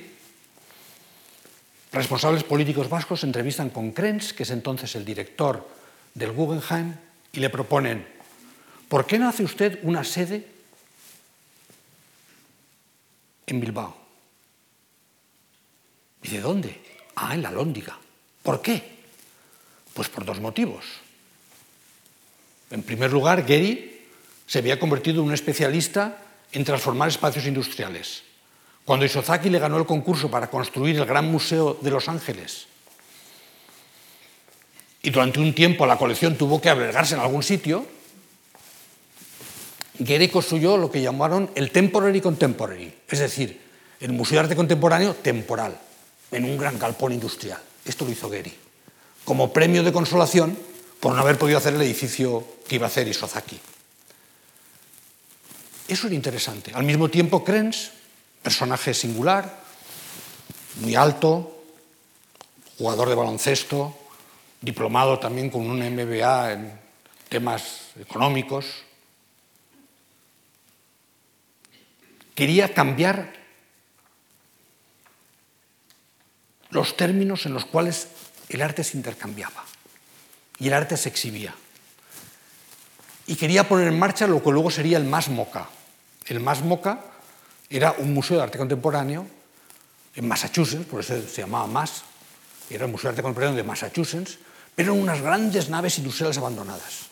responsables políticos vascos se entrevistan con Krenz, que es entonces el director del Guggenheim, y le proponen, ¿por qué no hace usted una sede en Bilbao? ¿Y de dónde? Ah, en la Lóndiga. ¿Por qué? Pues por dos motivos. En primer lugar, Gehry se había convertido en un especialista en transformar espacios industriales. Cuando Isozaki le ganó el concurso para construir el Gran Museo de Los Ángeles, y durante un tiempo la colección tuvo que albergarse en algún sitio, Gehry construyó lo que llamaron el Temporary Contemporary, es decir, el Museo de Arte Contemporáneo temporal, en un gran galpón industrial. Esto lo hizo Gehry, como premio de consolación por no haber podido hacer el edificio que iba a hacer Isozaki. Eso era interesante. Al mismo tiempo, Krenz, personaje singular, muy alto, jugador de baloncesto, diplomado también con un MBA en temas económicos, quería cambiar los términos en los cuales el arte se intercambiaba y el arte se exhibía. Y quería poner en marcha lo que luego sería el MAS MoCA. El MAS MoCA era un museo de arte contemporáneo en Massachusetts, por eso se llamaba MAS, era el Museo de Arte Contemporáneo de Massachusetts, pero eran unas grandes naves industriales abandonadas.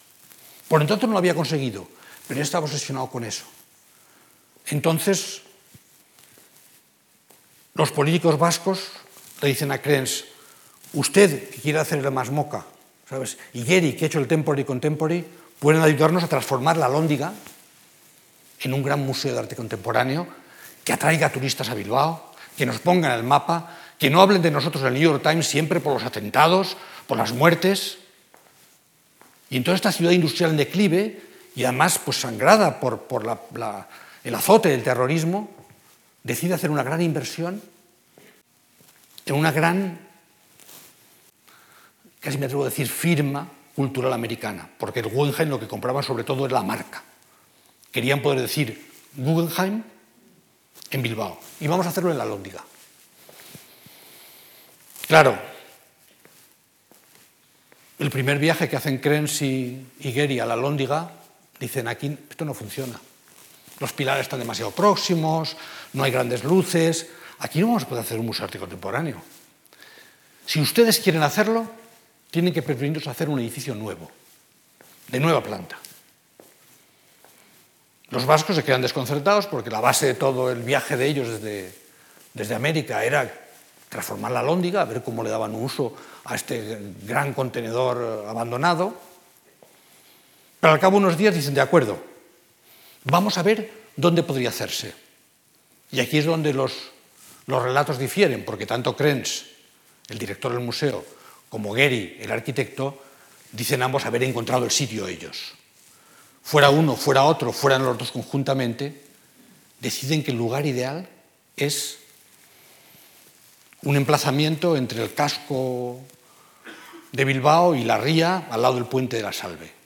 Por entonces no lo había conseguido, pero yo estaba obsesionado con eso. Entonces, los políticos vascos le dicen a Krenz, usted que quiere hacer el MAS MoCA, ¿sabes? Y Gary, que ha hecho el Temporary Contemporary, pueden ayudarnos a transformar la Lóndiga en un gran museo de arte contemporáneo que atraiga turistas a Bilbao, que nos pongan el mapa, que no hablen de nosotros en el New York Times siempre por los atentados, por las muertes. Y en toda esta ciudad industrial en declive, y además pues, sangrada por, el azote del terrorismo, decide hacer una gran inversión en una gran casi me atrevo a decir, firma cultural americana, porque el Guggenheim lo que compraban sobre todo era la marca. Querían poder decir Guggenheim en Bilbao y vamos a hacerlo en la Lóndiga. Claro, el primer viaje que hacen Krenz y, Gehry a la Lóndiga, dicen aquí esto no funciona. Los pilares están demasiado próximos, no hay grandes luces, aquí no vamos a poder hacer un museo arte contemporáneo. Si ustedes quieren hacerlo, tienen que permitirnos hacer un edificio nuevo, de nueva planta. Los vascos se quedan desconcertados porque la base de todo el viaje de ellos desde, desde América era transformar la lóndiga, a ver cómo le daban uso a este gran contenedor abandonado. Pero al cabo de unos días dicen, de acuerdo, vamos a ver dónde podría hacerse. Y aquí es donde los, los relatos difieren, porque tanto Krenz, el director del museo, como Gehry, el arquitecto, dicen ambos haber encontrado el sitio ellos. Fuera uno, fuera otro, fueran los dos conjuntamente, deciden que el lugar ideal es un emplazamiento entre el casco de Bilbao y la ría al lado del puente de la Salve.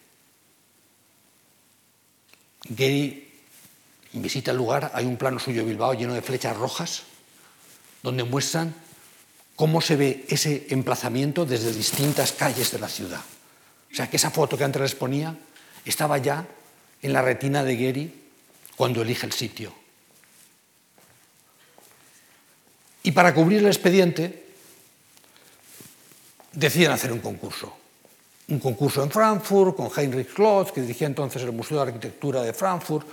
Gehry visita el lugar, hay un plano suyo de Bilbao lleno de flechas rojas, donde muestran cómo se ve ese emplazamiento desde distintas calles de la ciudad. O sea, que esa foto que antes les ponía estaba ya en la retina de Gehry cuando elige el sitio. Y para cubrir el expediente deciden hacer un concurso. Un concurso en Frankfurt con Heinrich Klotz, que dirigía entonces el Museo de Arquitectura de Frankfurt.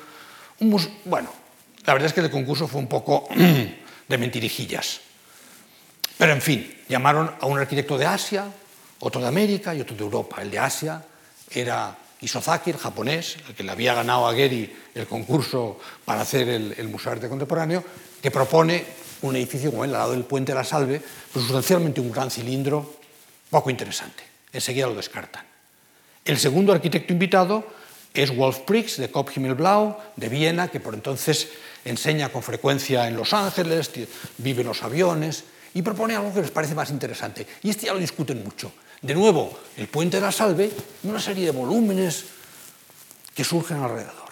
bueno, la verdad es que el concurso fue un poco de mentirijillas. Pero en fin, llamaron a un arquitecto de Asia, otro de América y otro de Europa. El de Asia era Isozaki, el japonés, el que le había ganado a Gehry el concurso para hacer el, Museo de Arte Contemporáneo, que propone un edificio como el al lado del Puente de la Salve, pues sustancialmente un gran cilindro, poco interesante. Enseguida lo descartan. El segundo arquitecto invitado es Wolf Prix, de Kopf Himmelblau, de Viena, que por entonces enseña con frecuencia en Los Ángeles, vive en los aviones, y propone algo que les parece más interesante. Y este ya lo discuten mucho. De nuevo, el puente de la Salve una serie de volúmenes que surgen alrededor.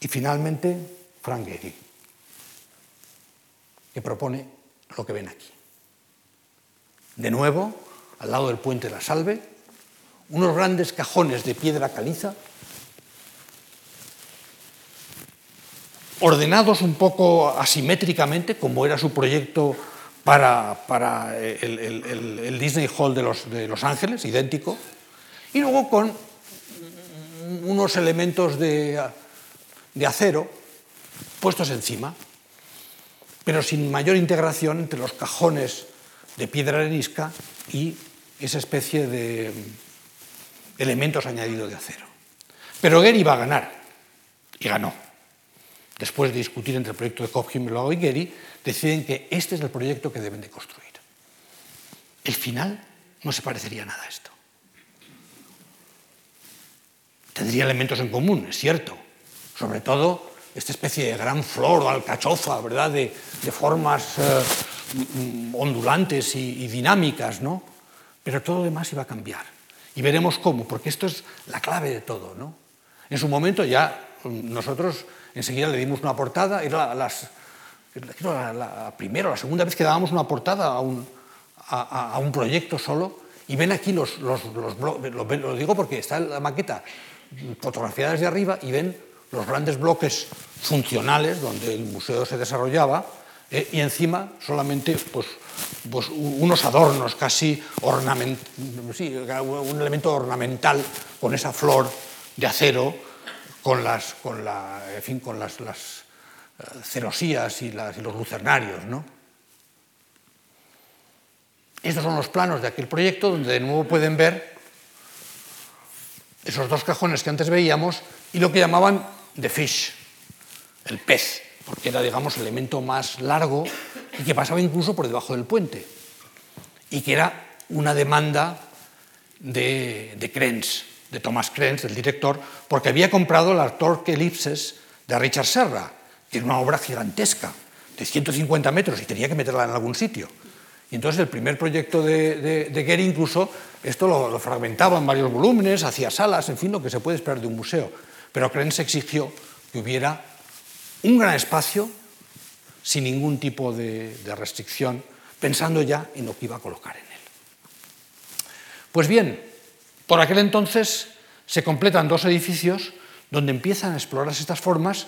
Y finalmente, Frank Gehry, que propone lo que ven aquí. De nuevo, al lado del puente de la Salve, unos grandes cajones de piedra caliza, ordenados un poco asimétricamente, como era su proyecto para, el, Disney Hall de los, de los Ángeles, idéntico, y luego con unos elementos de, de acero puestos encima, pero sin mayor integración entre los cajones de piedra arenisca y esa especie de elementos añadidos de acero. Pero Gehry iba a ganar, y ganó. Después de discutir entre el proyecto de Kopf-Himmler y Gehry, deciden que este es el proyecto que deben de construir. El final no se parecería nada a esto. Tendría elementos en común, es cierto. Sobre todo esta especie de gran flor o alcachofa, ¿verdad? De, formas eh, ondulantes y, dinámicas, ¿no? Pero todo lo demás iba a cambiar. Y veremos cómo, porque esto es la clave de todo. ¿no? En su momento ya mm, nosotros enseguida le dimos una portada, era la, la, primera o la segunda vez que dábamos una portada a un, a, un proyecto solo, y ven aquí los, los, los lo, digo porque está la maqueta fotografiada desde arriba y ven los grandes bloques funcionales donde el museo se desarrollaba, eh, y encima solamente pues, pues, unos adornos casi ornament, sí, un elemento ornamental con esa flor de acero, con las, con la, fin, con las, eh, celosías y, y, los lucernarios. ¿no? Estos son los planos de aquel proyecto, donde de nuevo pueden ver esos dos cajones que antes veíamos y lo que llamaban the fish, el pez porque era, digamos, el elemento más largo y que pasaba incluso por debajo del puente, y que era una demanda de, de Krenz, de Thomas Krenz, del director, porque había comprado la Torque Ellipses de Richard Serra, que era una obra gigantesca, de 150 metros, y tenía que meterla en algún sitio. Y entonces el primer proyecto de, de, de Gehry incluso esto lo, lo, fragmentaba en varios volúmenes, hacía salas, en fin, lo que se puede esperar de un museo. Pero Krenz exigió que hubiera un gran espacio sin ningún tipo de, restricción, pensando ya en lo que iba a colocar en él. Pues bien, por aquel entonces se completan dos edificios donde empiezan a explorarse estas formas,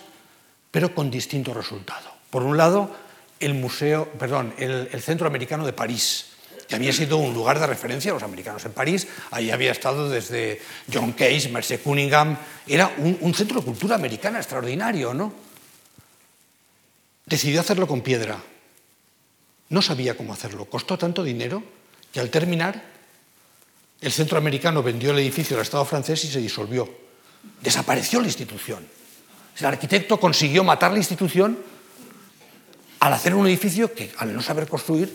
pero con distinto resultado. Por un lado, el museo, perdón, el, Centro Americano de París, que había sido un lugar de referencia a los americanos en París. Ahí había estado desde John Case, Merce Cunningham. Era un, un centro de cultura americana extraordinario, ¿no? Decidió hacerlo con piedra. No sabía cómo hacerlo. Costó tanto dinero que al terminar el centro americano vendió el edificio al Estado francés y se disolvió. Desapareció la institución. El arquitecto consiguió matar la institución al hacer un edificio que, al no saber construir,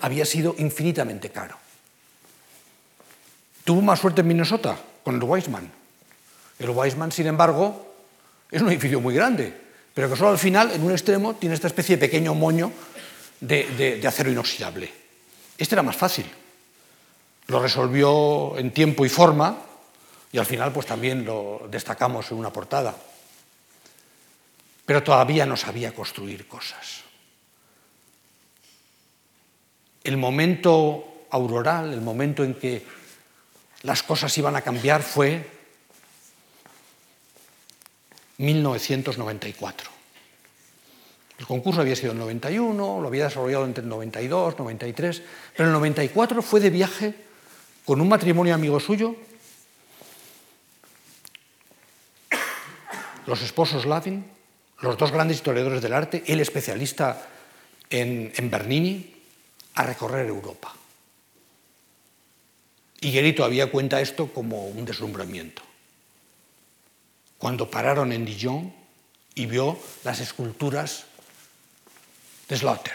había sido infinitamente caro. Tuvo más suerte en Minnesota con el Weissman. El Weissman, sin embargo, es un edificio muy grande pero que solo al final, en un extremo, tiene esta especie de pequeño moño de, acero inoxidable. Este era más fácil. Lo resolvió en tiempo y forma y al final pues también lo destacamos en una portada. Pero todavía no sabía construir cosas. El momento auroral, el momento en que las cosas iban a cambiar fue 1994. El concurso había sido en 91, lo había desarrollado entre el 92, 93, pero en el 94 fue de viaje con un matrimonio amigo suyo, los esposos Lavin, los dos grandes historiadores del arte, el especialista en, Bernini, a recorrer Europa. Y Guerito había cuenta esto como un deslumbramiento cuando pararon en Dijon y vio las esculturas de Slaughter,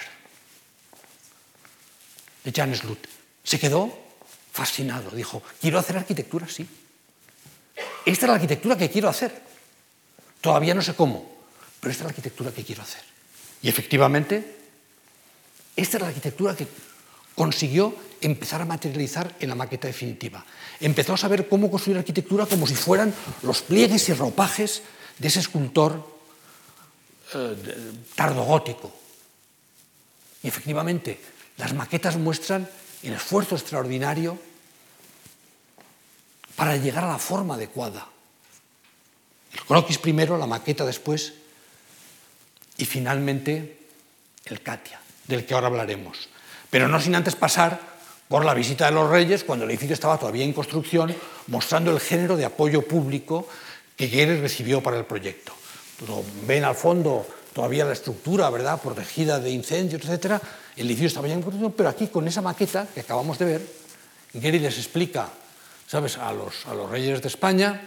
de Jan Slut. Se quedó fascinado, dijo, quiero hacer arquitectura, sí. Esta es la arquitectura que quiero hacer. Todavía no sé cómo, pero esta es la arquitectura que quiero hacer. Y efectivamente Esta es la arquitectura que consiguió empezar a materializar en la maqueta definitiva. Empezó a saber cómo construir arquitectura como si fueran los pliegues y ropajes de ese escultor eh, tardogótico. Y efectivamente, las maquetas muestran el esfuerzo extraordinario para llegar a la forma adecuada. El croquis primero, la maqueta después y finalmente el Katia, del que ahora hablaremos. Pero no sin antes pasar por la visita de los reyes cuando el edificio estaba todavía en construcción, mostrando el género de apoyo público que Guedes recibió para el proyecto. Ven al fondo todavía la estructura, ¿verdad?, protegida de incendios, etc. El edificio estaba ya en construcción, pero aquí con esa maqueta que acabamos de ver, Gary les explica, ¿sabes?, a los, a los reyes de España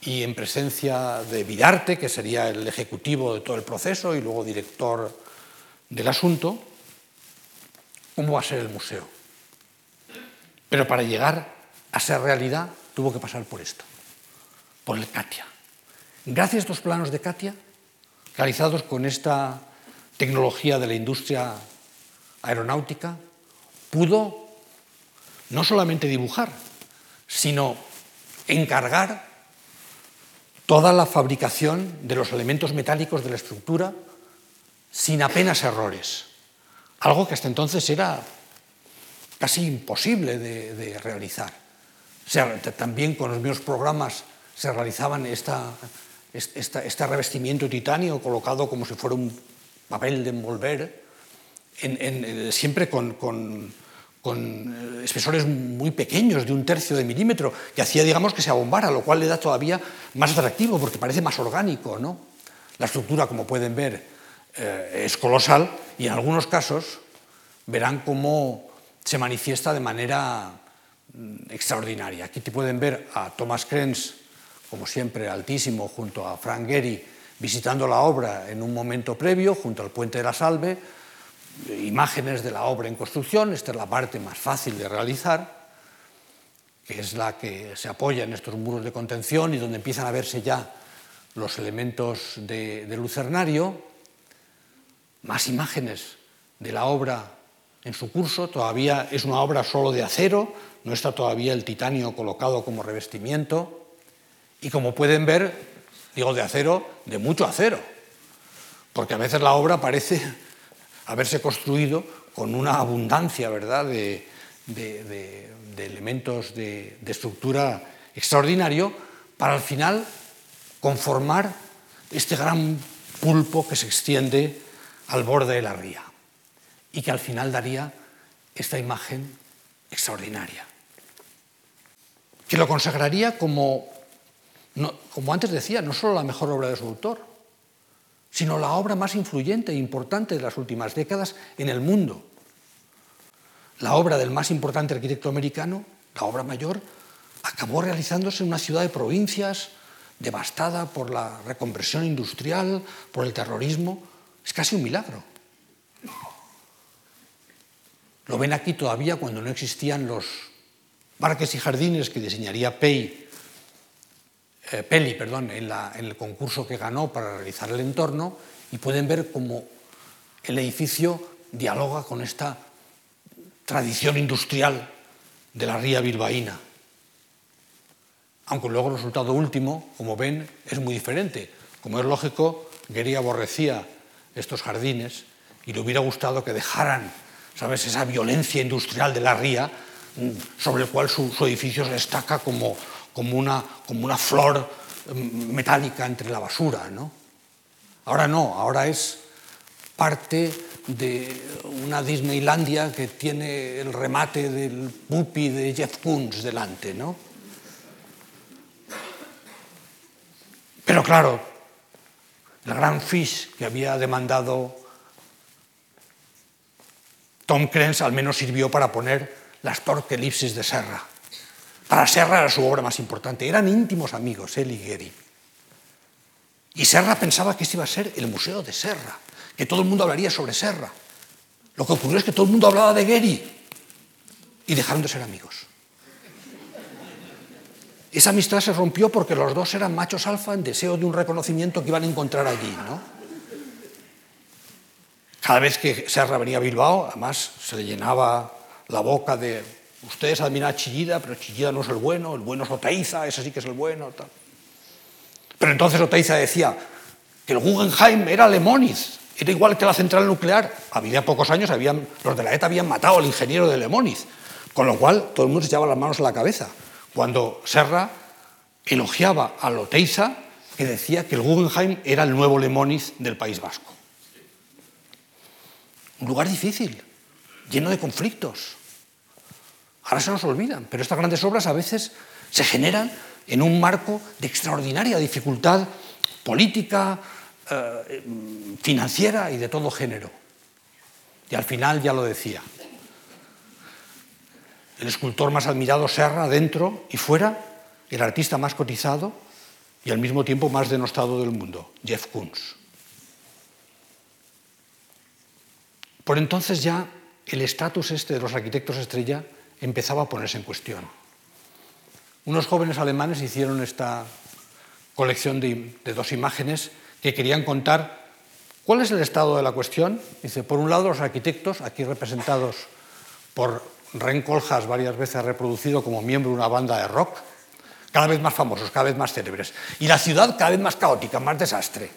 y en presencia de Vidarte, que sería el ejecutivo de todo el proceso y luego director del asunto, cómo va a ser el museo. Pero para llegar a ser realidad tuvo que pasar por esto, por el Katia. Gracias a estos planos de Katia, realizados con esta tecnología de la industria aeronáutica, pudo no solamente dibujar, sino encargar toda la fabricación de los elementos metálicos de la estructura sin apenas errores, algo que hasta entonces era casi imposible de, realizar. también con los mismos programas se realizaban esta, este revestimiento titanio colocado como si fuera un papel de envolver, siempre con, con, espesores muy pequeños, de un tercio de milímetro, que hacía, digamos, que se abombara, lo cual le da todavía más atractivo, porque parece más orgánico. ¿no? La estructura, como pueden ver, eh, es colosal y en algunos casos verán cómo se manifiesta de manera mm, extraordinaria. Aquí te pueden ver a Thomas Krenz como siempre altísimo, junto a Frank Gehry, visitando la obra en un momento previo, junto al puente de la Salve, imágenes de la obra en construcción, esta es la parte más fácil de realizar, que es la que se apoya en estos muros de contención y donde empiezan a verse ya los elementos de, de lucernario, más imágenes de la obra en su curso, todavía es una obra solo de acero, no está todavía el titanio colocado como revestimiento, y como pueden ver, digo de acero, de mucho acero, porque a veces la obra parece haberse construido con una abundancia ¿verdad? De, elementos de, estructura extraordinario para al final conformar este gran pulpo que se extiende al borde de la ría y que al final daría esta imagen extraordinaria, que lo consagraría como como antes decía, no solo la mejor obra de su autor, sino la obra más influyente e importante de las últimas décadas en el mundo. La obra del más importante arquitecto americano, la obra mayor, acabó realizándose en una ciudad de provincias devastada por la reconversión industrial, por el terrorismo. Es casi un milagro. Lo ven aquí todavía cuando no existían los parques y jardines que diseñaría Pei eh, Peli perdón, en, el concurso que ganó para realizar el entorno y pueden ver cómo el edificio dialoga con esta tradición industrial de la ría bilbaína. Aunque luego el resultado último, como ven, es muy diferente. Como es lógico, Guerri aborrecía estos jardines y le hubiera gustado que dejaran ¿sabes? esa violencia industrial de la ría mm, sobre el cual su, su edificio se destaca como, como una, como una flor mm, metálica entre la basura. ¿no? Ahora no, ahora es parte de una Disneylandia que tiene el remate del pupi de Jeff Koons delante. ¿no? Pero claro, la gran fish que había demandado Tom Crenz al menos sirvió para poner las torquelipsis de Serra. Para Serra era su obra más importante. Eran íntimos amigos, él y Gehry. Y Serra pensaba que este iba a ser el museo de Serra, que todo el mundo hablaría sobre Serra. Lo que ocurrió es que todo el mundo hablaba de Gehry y dejaron de ser amigos. Esa amistad se rompió porque los dos eran machos alfa en deseo de un reconocimiento que iban a encontrar allí. ¿no? Cada vez que Serra venía a Bilbao, además se le llenaba la boca de ustedes admiran a Chillida, pero Chillida no es el bueno, el bueno es Oteiza, ese sí que es el bueno. Tal. Pero entonces Oteiza decía que el Guggenheim era Lemoniz, era igual que la central nuclear. Había pocos años, habían, los de la ETA habían matado al ingeniero de Lemoniz, con lo cual todo el mundo se echaba las manos a la cabeza. Cuando Serra elogiaba a Oteiza, que decía que el Guggenheim era el nuevo Lemoniz del País Vasco. Un lugar difícil, lleno de conflictos. Ahora se nos olvidan, pero estas grandes obras a veces se generan en un marco de extraordinaria dificultad política, eh, financiera y de todo género. Y al final ya lo decía, el escultor más admirado Serra dentro y fuera, el artista más cotizado y al mismo tiempo más denostado del mundo, Jeff Koons. Por entonces ya el estatus este de los arquitectos estrella empezaba a ponerse en cuestión. Unos jóvenes alemanes hicieron esta colección de, dos imágenes que querían contar cuál es el estado de la cuestión. Dice, por un lado, los arquitectos, aquí representados por Ren Koolhaas, varias veces reproducido como miembro de una banda de rock, cada vez más famosos, cada vez más célebres. Y la ciudad cada vez más caótica, más desastre.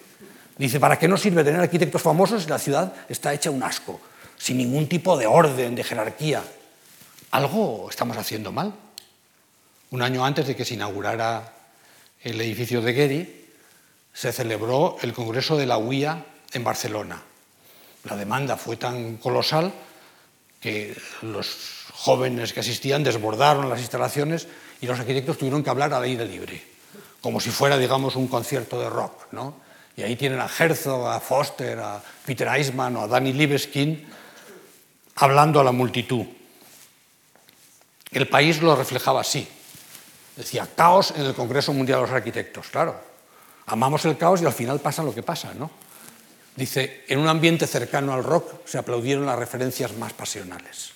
Dice, ¿para qué nos sirve tener arquitectos famosos si la ciudad está hecha un asco, sin ningún tipo de orden, de jerarquía? Algo estamos haciendo mal. Un año antes de que se inaugurara el edificio de Getty, se celebró el Congreso de la UIA en Barcelona. La demanda fue tan colosal que los jóvenes que asistían desbordaron las instalaciones y los arquitectos tuvieron que hablar al aire libre, como si fuera, digamos, un concierto de rock. ¿no? Y ahí tienen a Herzog, a Foster, a Peter Eisman o a Danny Libeskind hablando a la multitud. El país lo reflejaba así. Decía, caos en el Congreso Mundial de los Arquitectos. Claro, amamos el caos y al final pasa lo que pasa, ¿no? Dice, en un ambiente cercano al rock se aplaudieron las referencias más pasionales.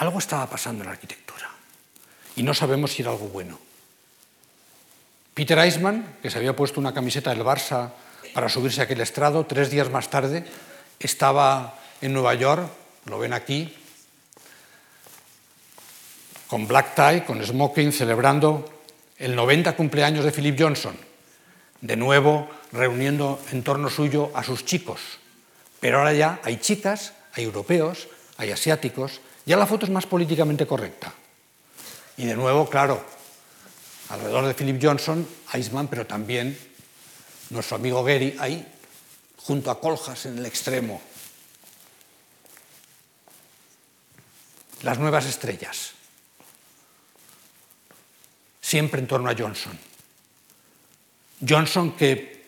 Algo estaba pasando en la arquitectura y no sabemos si era algo bueno. Peter Eisman, que se había puesto una camiseta del Barça para subirse a aquel estrado, tres días más tarde estaba en Nueva York, lo ven aquí, con black tie, con smoking, celebrando el 90 cumpleaños de Philip Johnson, de nuevo reuniendo en torno suyo a sus chicos. Pero ahora ya hay chicas, hay europeos, hay asiáticos, ya la foto es más políticamente correcta. Y de nuevo, claro, alrededor de Philip Johnson, Eisman, pero también nuestro amigo Gary ahí, junto a Coljas en el extremo. Las nuevas estrellas, siempre en torno a Johnson. Johnson que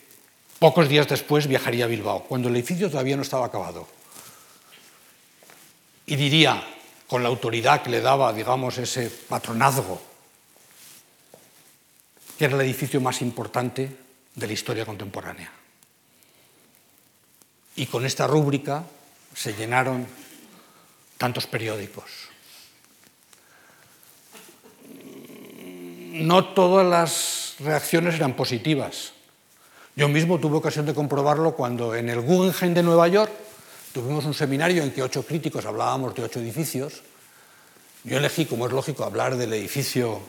pocos días después viajaría a Bilbao, cuando el edificio todavía no estaba acabado. Y diría, con la autoridad que le daba, digamos, ese patronazgo que era el edificio más importante de la historia contemporánea. Y con esta rúbrica se llenaron tantos periódicos. No todas las reacciones eran positivas. Yo mismo tuve ocasión de comprobarlo cuando en el Guggenheim de Nueva York tuvimos un seminario en que ocho críticos hablábamos de ocho edificios. Yo elegí, como es lógico, hablar del edificio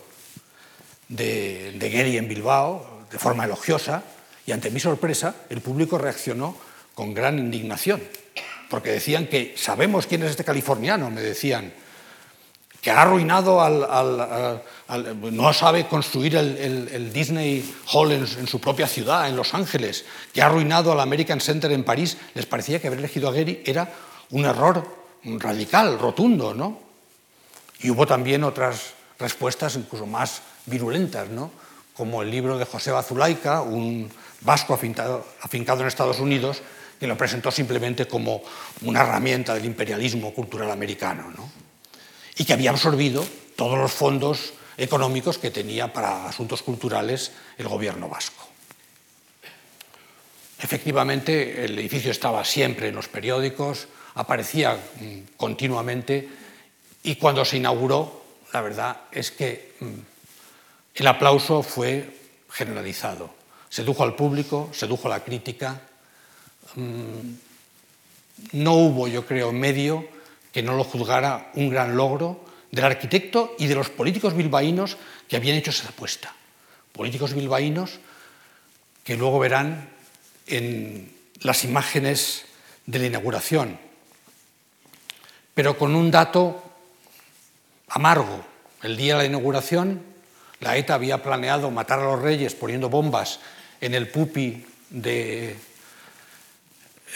de, de en Bilbao de forma elogiosa y ante mi sorpresa el público reaccionó con gran indignación, porque decían que sabemos quién es este californiano, me decían, que ha arruinado al... no sabe construir el, Disney Hall en, su propia ciudad, en Los Ángeles, que ha arruinado al American Center en París, les parecía que haber elegido a Gary era un error radical, rotundo, ¿no? Y hubo también otras respuestas incluso más virulentas, ¿no? como el libro de José Bazulaika, un vasco afincado, en Estados Unidos, que lo presentó simplemente como una herramienta del imperialismo cultural americano, ¿no? Y que había absorbido todos los fondos económicos que tenía para asuntos culturales el gobierno vasco. Efectivamente, el edificio estaba siempre en los periódicos, aparecía mm, continuamente y cuando se inauguró, la verdad es que mm, el aplauso fue generalizado. Sedujo al público, sedujo a la crítica, mm, no hubo, yo creo, medio que no lo juzgara un gran logro del arquitecto y de los políticos bilbaínos que habían hecho esa apuesta. Políticos bilbaínos que luego verán en las imágenes de la inauguración, pero con un dato amargo. El día de la inauguración, la ETA había planeado matar a los reyes poniendo bombas en el pupi de,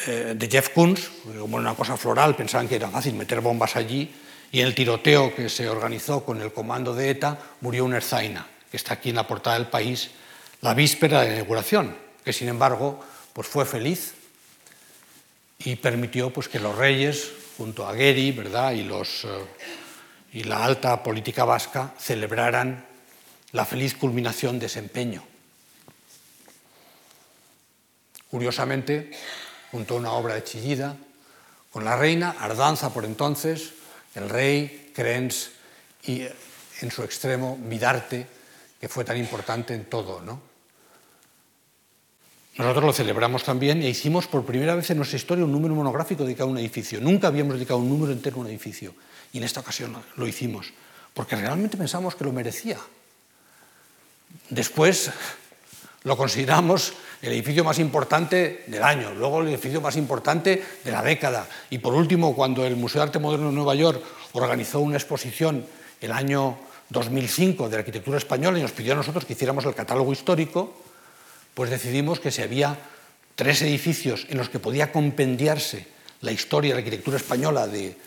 eh, de Jeff Koons, como una cosa floral, pensaban que era fácil meter bombas allí, y en el tiroteo que se organizó con el comando de ETA murió un erzaina, que está aquí en la portada del país, la víspera de la inauguración, que sin embargo pues fue feliz y permitió pues, que los reyes, junto a Geri ¿verdad? Y, los, eh, y la alta política vasca, celebraran la feliz culminación de ese empeño. Curiosamente, junto a una obra de Chillida, con la reina, Ardanza por entonces, el rey, Crens y en su extremo Vidarte, que fue tan importante en todo. ¿no? Nosotros lo celebramos también e hicimos por primera vez en nuestra historia un número monográfico dedicado a un edificio. Nunca habíamos dedicado un número entero a un edificio y en esta ocasión lo hicimos, porque realmente pensamos que lo merecía. Después lo consideramos el edificio más importante del año, luego el edificio más importante de la década. Y por último cuando el Museo de Arte Moderno de Nueva York organizó una exposición el año 2005 de la arquitectura española y nos pidió a nosotros que hiciéramos el catálogo histórico, pues decidimos que si había tres edificios en los que podía compendiarse la historia de la arquitectura española de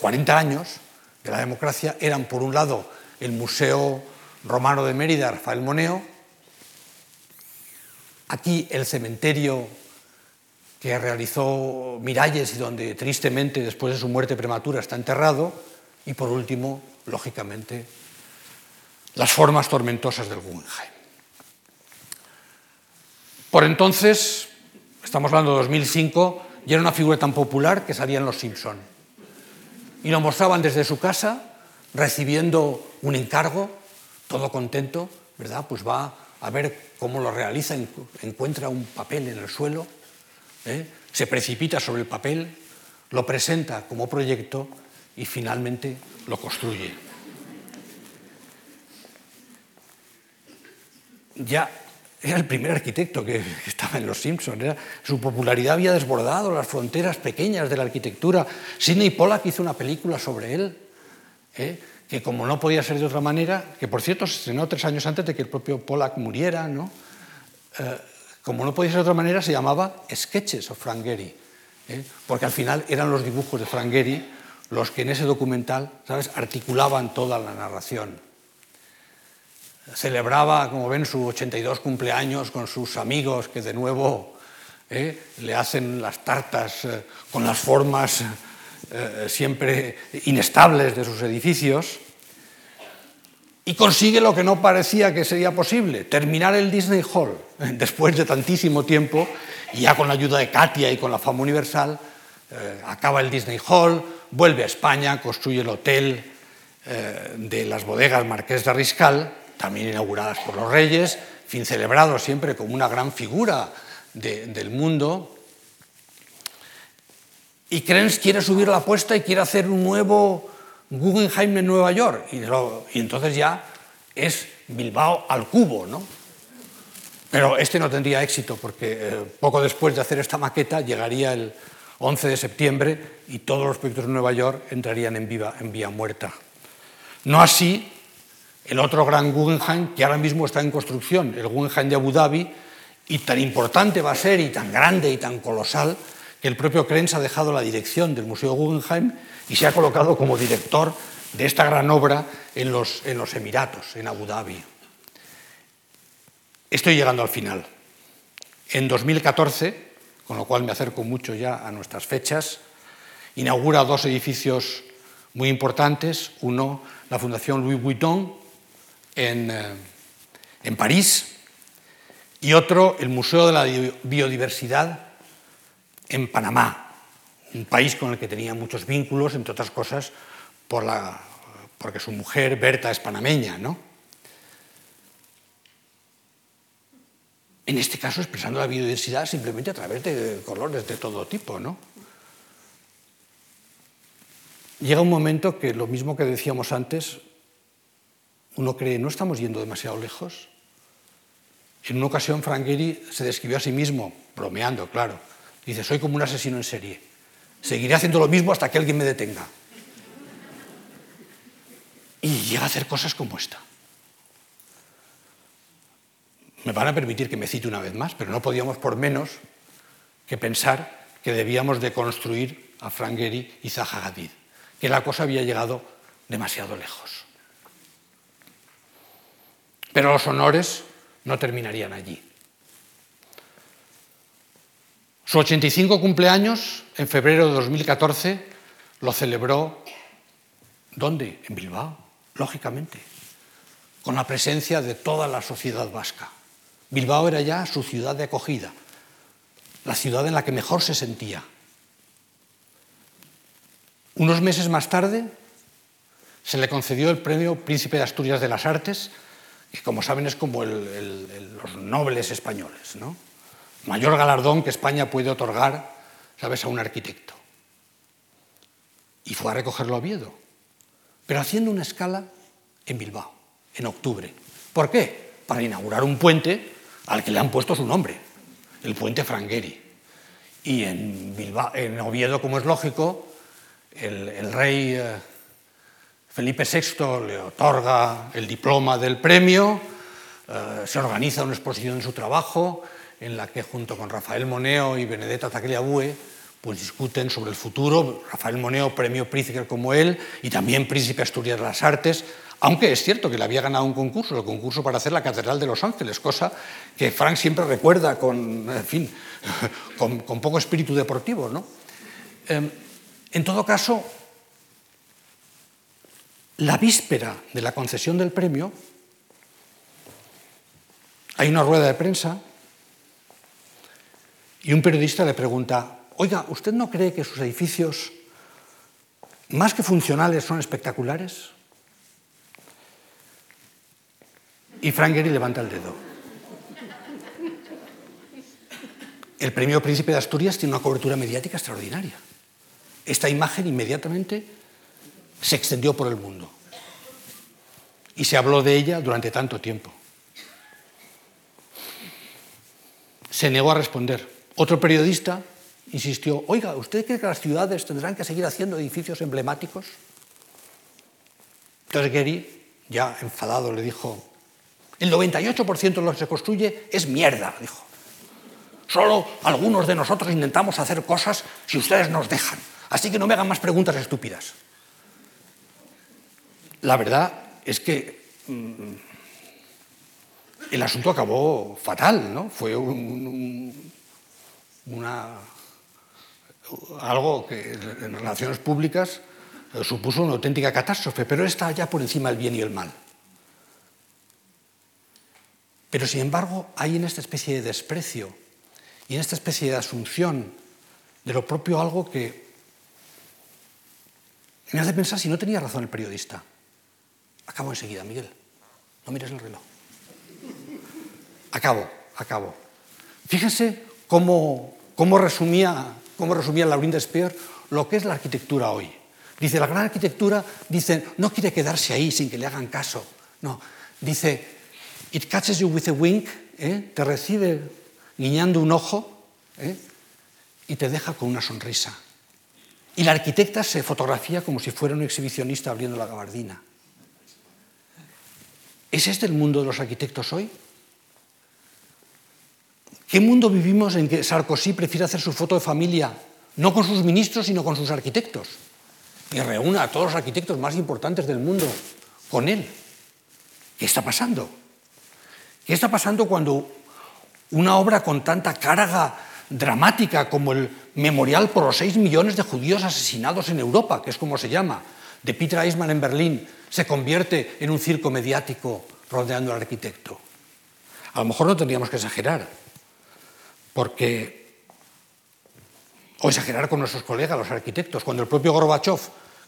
40 eh, años de la democracia, eran por un lado el Museo Romano de Mérida, Rafael Moneo, aquí el cementerio que realizó Miralles y donde tristemente después de su muerte prematura está enterrado, y por último, lógicamente, las formas tormentosas del Guggenheim. Por entonces, estamos hablando de 2005, ya era una figura tan popular que salían los Simpson. Y lo mostraban desde su casa, recibiendo un encargo, todo contento, ¿verdad? Pues va a ver cómo lo realiza, encuentra un papel en el suelo, ¿eh? se precipita sobre el papel, lo presenta como proyecto y finalmente lo construye. Ya era el primer arquitecto que, estaba en Los Simpsons. su popularidad había desbordado las fronteras pequeñas de la arquitectura. Sidney Pollack hizo una película sobre él, ¿eh? Que como no podía ser de otra manera, que por cierto se estrenó tres años antes de que el propio Pollack muriera, ¿no? Eh, como no podía ser de otra manera, se llamaba Sketches of Frank ¿eh? porque al final eran los dibujos de Frank los que en ese documental ¿sabes? articulaban toda la narración. Celebraba, como ven, su 82 cumpleaños con sus amigos que de nuevo ¿eh? le hacen las tartas con las formas eh, siempre inestables de sus edificios y consigue lo que no parecía que sería posible, terminar el Disney Hall después de tantísimo tiempo y ya con la ayuda de Katia y con la fama universal, acaba el Disney Hall, vuelve a España, construye el hotel eh, de las bodegas Marqués de Riscal, también inauguradas por los reyes, fin celebrado siempre como una gran figura del mundo. Y Krenz quiere subir la apuesta y quiere hacer un nuevo Guggenheim en Nueva York. Y, entonces ya es Bilbao al cubo, ¿no? Pero este no tendría éxito porque eh, poco después de hacer esta maqueta llegaría el, 11 de septiembre y todos los proyectos de Nueva York entrarían en, viva, en vía muerta. No así el otro gran Guggenheim que ahora mismo está en construcción, el Guggenheim de Abu Dhabi, y tan importante va a ser y tan grande y tan colosal el propio Krenz ha dejado la dirección del Museo Guggenheim y se ha colocado como director de esta gran obra en los, Emiratos, en Abu Dhabi. Estoy llegando al final. En 2014 con lo cual me acerco mucho ya a nuestras fechas. Inaugura dos edificios muy importantes, uno la Fundación Louis Vuitton en, eh, en París y otro el Museo de la Biodiversidad en Panamá, un país con el que tenía muchos vínculos, entre otras cosas, porque su mujer, Berta, es panameña. ¿no? En este caso, expresando la biodiversidad simplemente a través de colores de todo tipo, ¿no? Llega un momento que lo mismo que decíamos antes, uno cree, no estamos yendo demasiado lejos. En una ocasión, Frank Gehry se describió a sí mismo, bromeando, claro. Dice, soy como un asesino en serie. Seguiré haciendo lo mismo hasta que alguien me detenga. Y llega a hacer cosas como esta. Me van a permitir que me cite una vez más, pero no podíamos por menos que pensar que debíamos de construir a Frank y Zaha Hadid, que la cosa había llegado demasiado lejos. Pero los honores no terminarían allí. Su 85 cumpleaños, en febrero de 2014, lo celebró, ¿dónde? En Bilbao, lógicamente, con la presencia de toda la sociedad vasca. Bilbao era ya su ciudad de acogida, la ciudad en la que mejor se sentía. Unos meses más tarde se le concedió el premio Príncipe de Asturias de las Artes, que como saben es como los nobles españoles, ¿no? Mayor galardón que España puede otorgar, ¿sabes?, a un arquitecto. Y fue a recogerlo a Oviedo, pero haciendo una escala en Bilbao, en octubre. ¿Por qué? Para inaugurar un puente al que le han puesto su nombre, el puente Frangueri. Y en, Bilbao, en Oviedo, como es lógico, el, rey eh, Felipe VI le otorga el diploma del premio, eh, se organiza una exposición de su trabajo, en la que junto con Rafael Moneo y Benedetta Tagliabue pues discuten sobre el futuro. Rafael Moneo, premio Príncipe como él, y también Príncipe Asturias de las Artes, aunque es cierto que le había ganado un concurso, el concurso para hacer la Catedral de Los Ángeles, cosa que Frank siempre recuerda con, fin, con, poco espíritu deportivo. ¿no? Em, en todo caso, la víspera de la concesión del premio, hay una rueda de prensa y un periodista le pregunta, oiga, ¿usted no cree que sus edificios, más que funcionales, son espectaculares? Y Frank Gehry levanta el dedo. El premio Príncipe de Asturias tiene una cobertura mediática extraordinaria. Esta imagen inmediatamente se extendió por el mundo y se habló de ella durante tanto tiempo. Se negó a responder. Otro periodista insistió, oiga, ¿usted cree que las ciudades tendrán que seguir haciendo edificios emblemáticos? Entonces Gary, ya enfadado, le dijo, el 98% de lo que se construye es mierda, dijo. Solo algunos de nosotros intentamos hacer cosas si ustedes nos dejan. Así que no me hagan más preguntas estúpidas. La verdad es que mm, el asunto acabó fatal, ¿no? Fue un, algo que en relaciones públicas supuso una auténtica catástrofe, pero está ya por encima del bien y el mal. Pero sin embargo hay en esta especie de desprecio y en esta especie de asunción de lo propio algo que me hace pensar si no tenía razón el periodista. Acabo enseguida, Miguel. No mires el reloj. Acabo, acabo. Fíjense cómo, cómo resumía, cómo resumía Laurín Despierre lo que es la arquitectura hoy. Dice, la gran arquitectura, dice, no quiere quedarse ahí sin que le hagan caso. No, dice, it catches you with a wink, ¿eh? te recibe guiñando un ojo ¿eh? y te deja con una sonrisa. Y la arquitecta se fotografía como si fuera un exhibicionista abriendo la gabardina. ¿Es este el mundo de los arquitectos hoy? ¿Qué mundo vivimos en que Sarkozy prefiere hacer su foto de familia no con sus ministros, sino con sus arquitectos? Y reúna a todos los arquitectos más importantes del mundo con él. ¿Qué está pasando? ¿Qué está pasando cuando una obra con tanta carga dramática como el Memorial por los seis millones de judíos asesinados en Europa, que es como se llama, de Peter Eismann en Berlín, se convierte en un circo mediático rodeando al arquitecto? A lo mejor no tendríamos que exagerar, porque, o exagerar con nuestros colegas, los arquitectos, cuando el propio Gorbachev,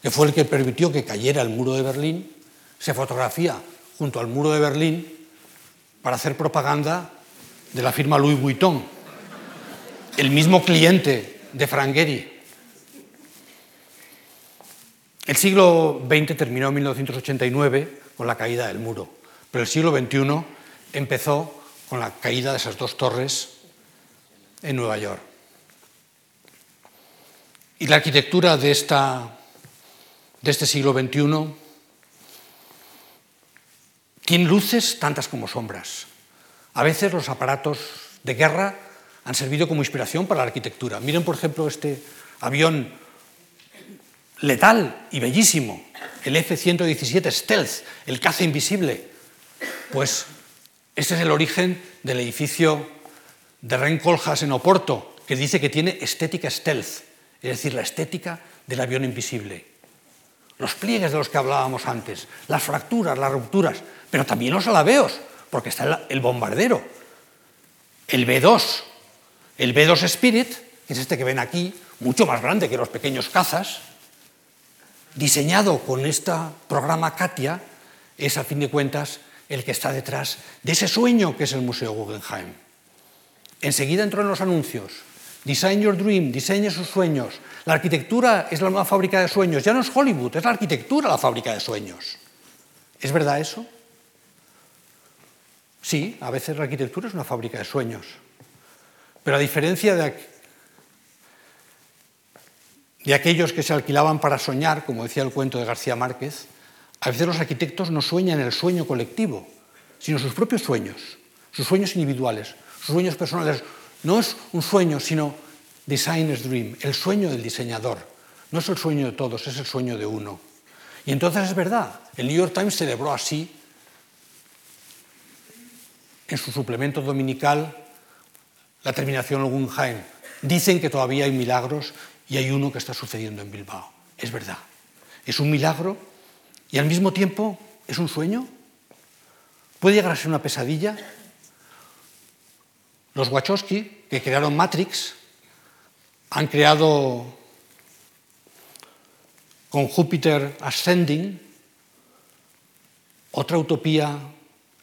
que fue el que permitió que cayera el muro de Berlín, se fotografía junto al muro de Berlín para hacer propaganda de la firma Louis Vuitton, el mismo cliente de Frank Gehry. El siglo XX terminó en 1989 con la caída del muro, pero el siglo XXI empezó con la caída de esas dos torres en Nueva York. Y la arquitectura de, esta, de este siglo XXI tiene luces tantas como sombras. A veces los aparatos de guerra han servido como inspiración para la arquitectura. Miren, por ejemplo, este avión letal y bellísimo, el F-117 Stealth, el caza invisible. Pues este es el origen del edificio de Rencoljas en Oporto, que dice que tiene estética stealth, es decir, la estética del avión invisible. Los pliegues de los que hablábamos antes, las fracturas, las rupturas, pero también los alabeos, porque está el bombardero, el B-2, el B-2 Spirit, que es este que ven aquí, mucho más grande que los pequeños cazas, diseñado con este programa Katia, es a fin de cuentas el que está detrás de ese sueño que es el Museo Guggenheim. Enseguida entró en los anuncios. Design your dream, diseñe sus sueños. La arquitectura es la nueva fábrica de sueños. Ya no es Hollywood, es la arquitectura la fábrica de sueños. ¿Es verdad eso? Sí, a veces la arquitectura es una fábrica de sueños. Pero a diferencia de, de aquellos que se alquilaban para soñar, como decía el cuento de García Márquez, a veces los arquitectos no sueñan el sueño colectivo, sino sus propios sueños, sus sueños individuales, sueños personales. No es un sueño, sino designer's dream, el sueño del diseñador. No es el sueño de todos, es el sueño de uno. Y entonces es verdad, el New York Times celebró así, en su suplemento dominical, la terminación de Guggenheim. Dicen que todavía hay milagros y hay uno que está sucediendo en Bilbao. Es verdad. Es un milagro y al mismo tiempo es un sueño. Puede llegar a ser una pesadilla. Los Wachowski, que crearon Matrix, han creado con Júpiter Ascending otra utopía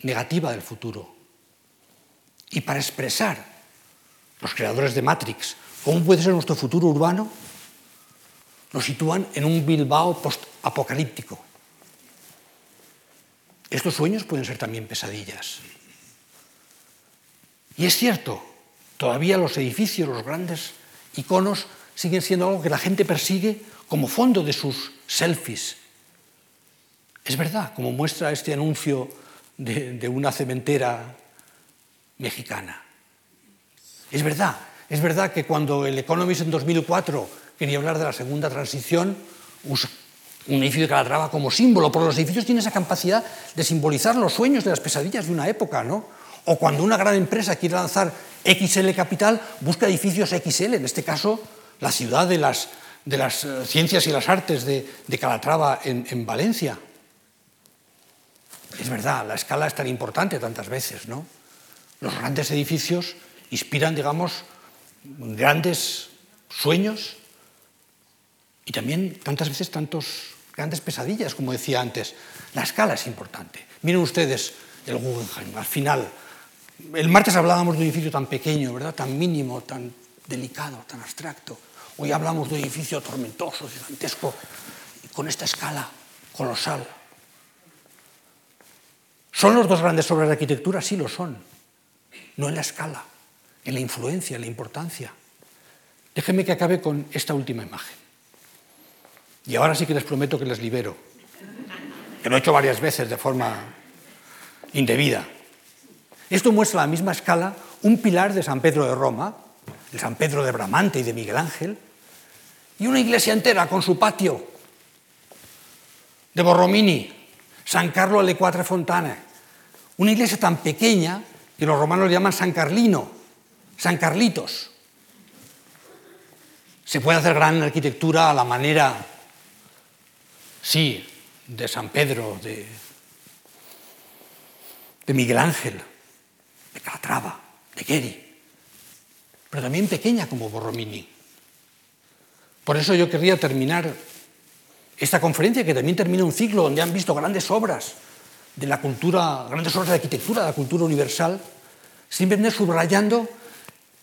negativa del futuro. Y para expresar los creadores de Matrix cómo puede ser nuestro futuro urbano, nos sitúan en un Bilbao post-apocalíptico. Estos sueños pueden ser también pesadillas. Y es cierto, todavía los edificios, los grandes iconos, siguen siendo algo que la gente persigue como fondo de sus selfies. Es verdad, como muestra este anuncio de, una cementera mexicana. Es verdad, es verdad que cuando el Economist en 2004 quería hablar de la segunda transición, usa un edificio de Calatrava como símbolo, porque los edificios tienen esa capacidad de simbolizar los sueños de las pesadillas de una época, ¿no? O cuando una gran empresa quiere lanzar XL Capital, busca edificios XL, en este caso la ciudad de las, eh, ciencias y las artes de, Calatrava en, en Valencia. Es verdad, la escala es tan importante tantas veces, ¿no? Los grandes edificios inspiran, digamos, grandes sueños y también tantas veces tantos grandes pesadillas, como decía antes. La escala es importante. Miren ustedes el Guggenheim. Al final, el martes hablábamos de un edificio tan pequeño, ¿verdad? Tan mínimo, tan delicado, tan abstracto. Hoy hablamos de un edificio tormentoso, gigantesco, con esta escala colosal. ¿Son los dos grandes obras de arquitectura? Sí lo son. No en la escala en la influencia, en la importancia. Déjenme que acabe con esta última imagen. Y ahora sí que les prometo que les libero, que lo he hecho varias veces de forma indebida. Esto muestra a la misma escala un pilar de San Pedro de Roma, de San Pedro de Bramante y de Miguel Ángel, y una iglesia entera con su patio de Borromini, San Carlo alle Quattro Fontane, una iglesia tan pequeña que los romanos llaman San Carlino, San Carlitos. Se puede hacer gran arquitectura a la manera, sí, de San Pedro, de Miguel Ángel, de Calatrava, de Geri, pero también pequeña como Borromini. Por eso yo querría terminar esta conferencia, que también termina un ciclo donde han visto grandes obras de la cultura, grandes obras de arquitectura, de la cultura universal, simplemente subrayando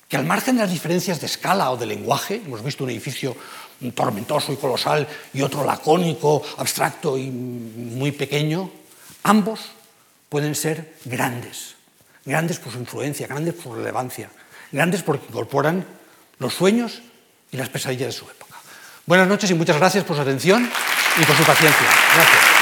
que al margen de las diferencias de escala o de lenguaje, hemos visto un edificio tormentoso y colosal y otro lacónico, abstracto y muy pequeño, ambos pueden ser grandes, grandes por su influencia, grandes por su relevancia, grandes porque incorporan los sueños y las pesadillas de su época. Buenas noches y muchas gracias por su atención y por su paciencia. Gracias.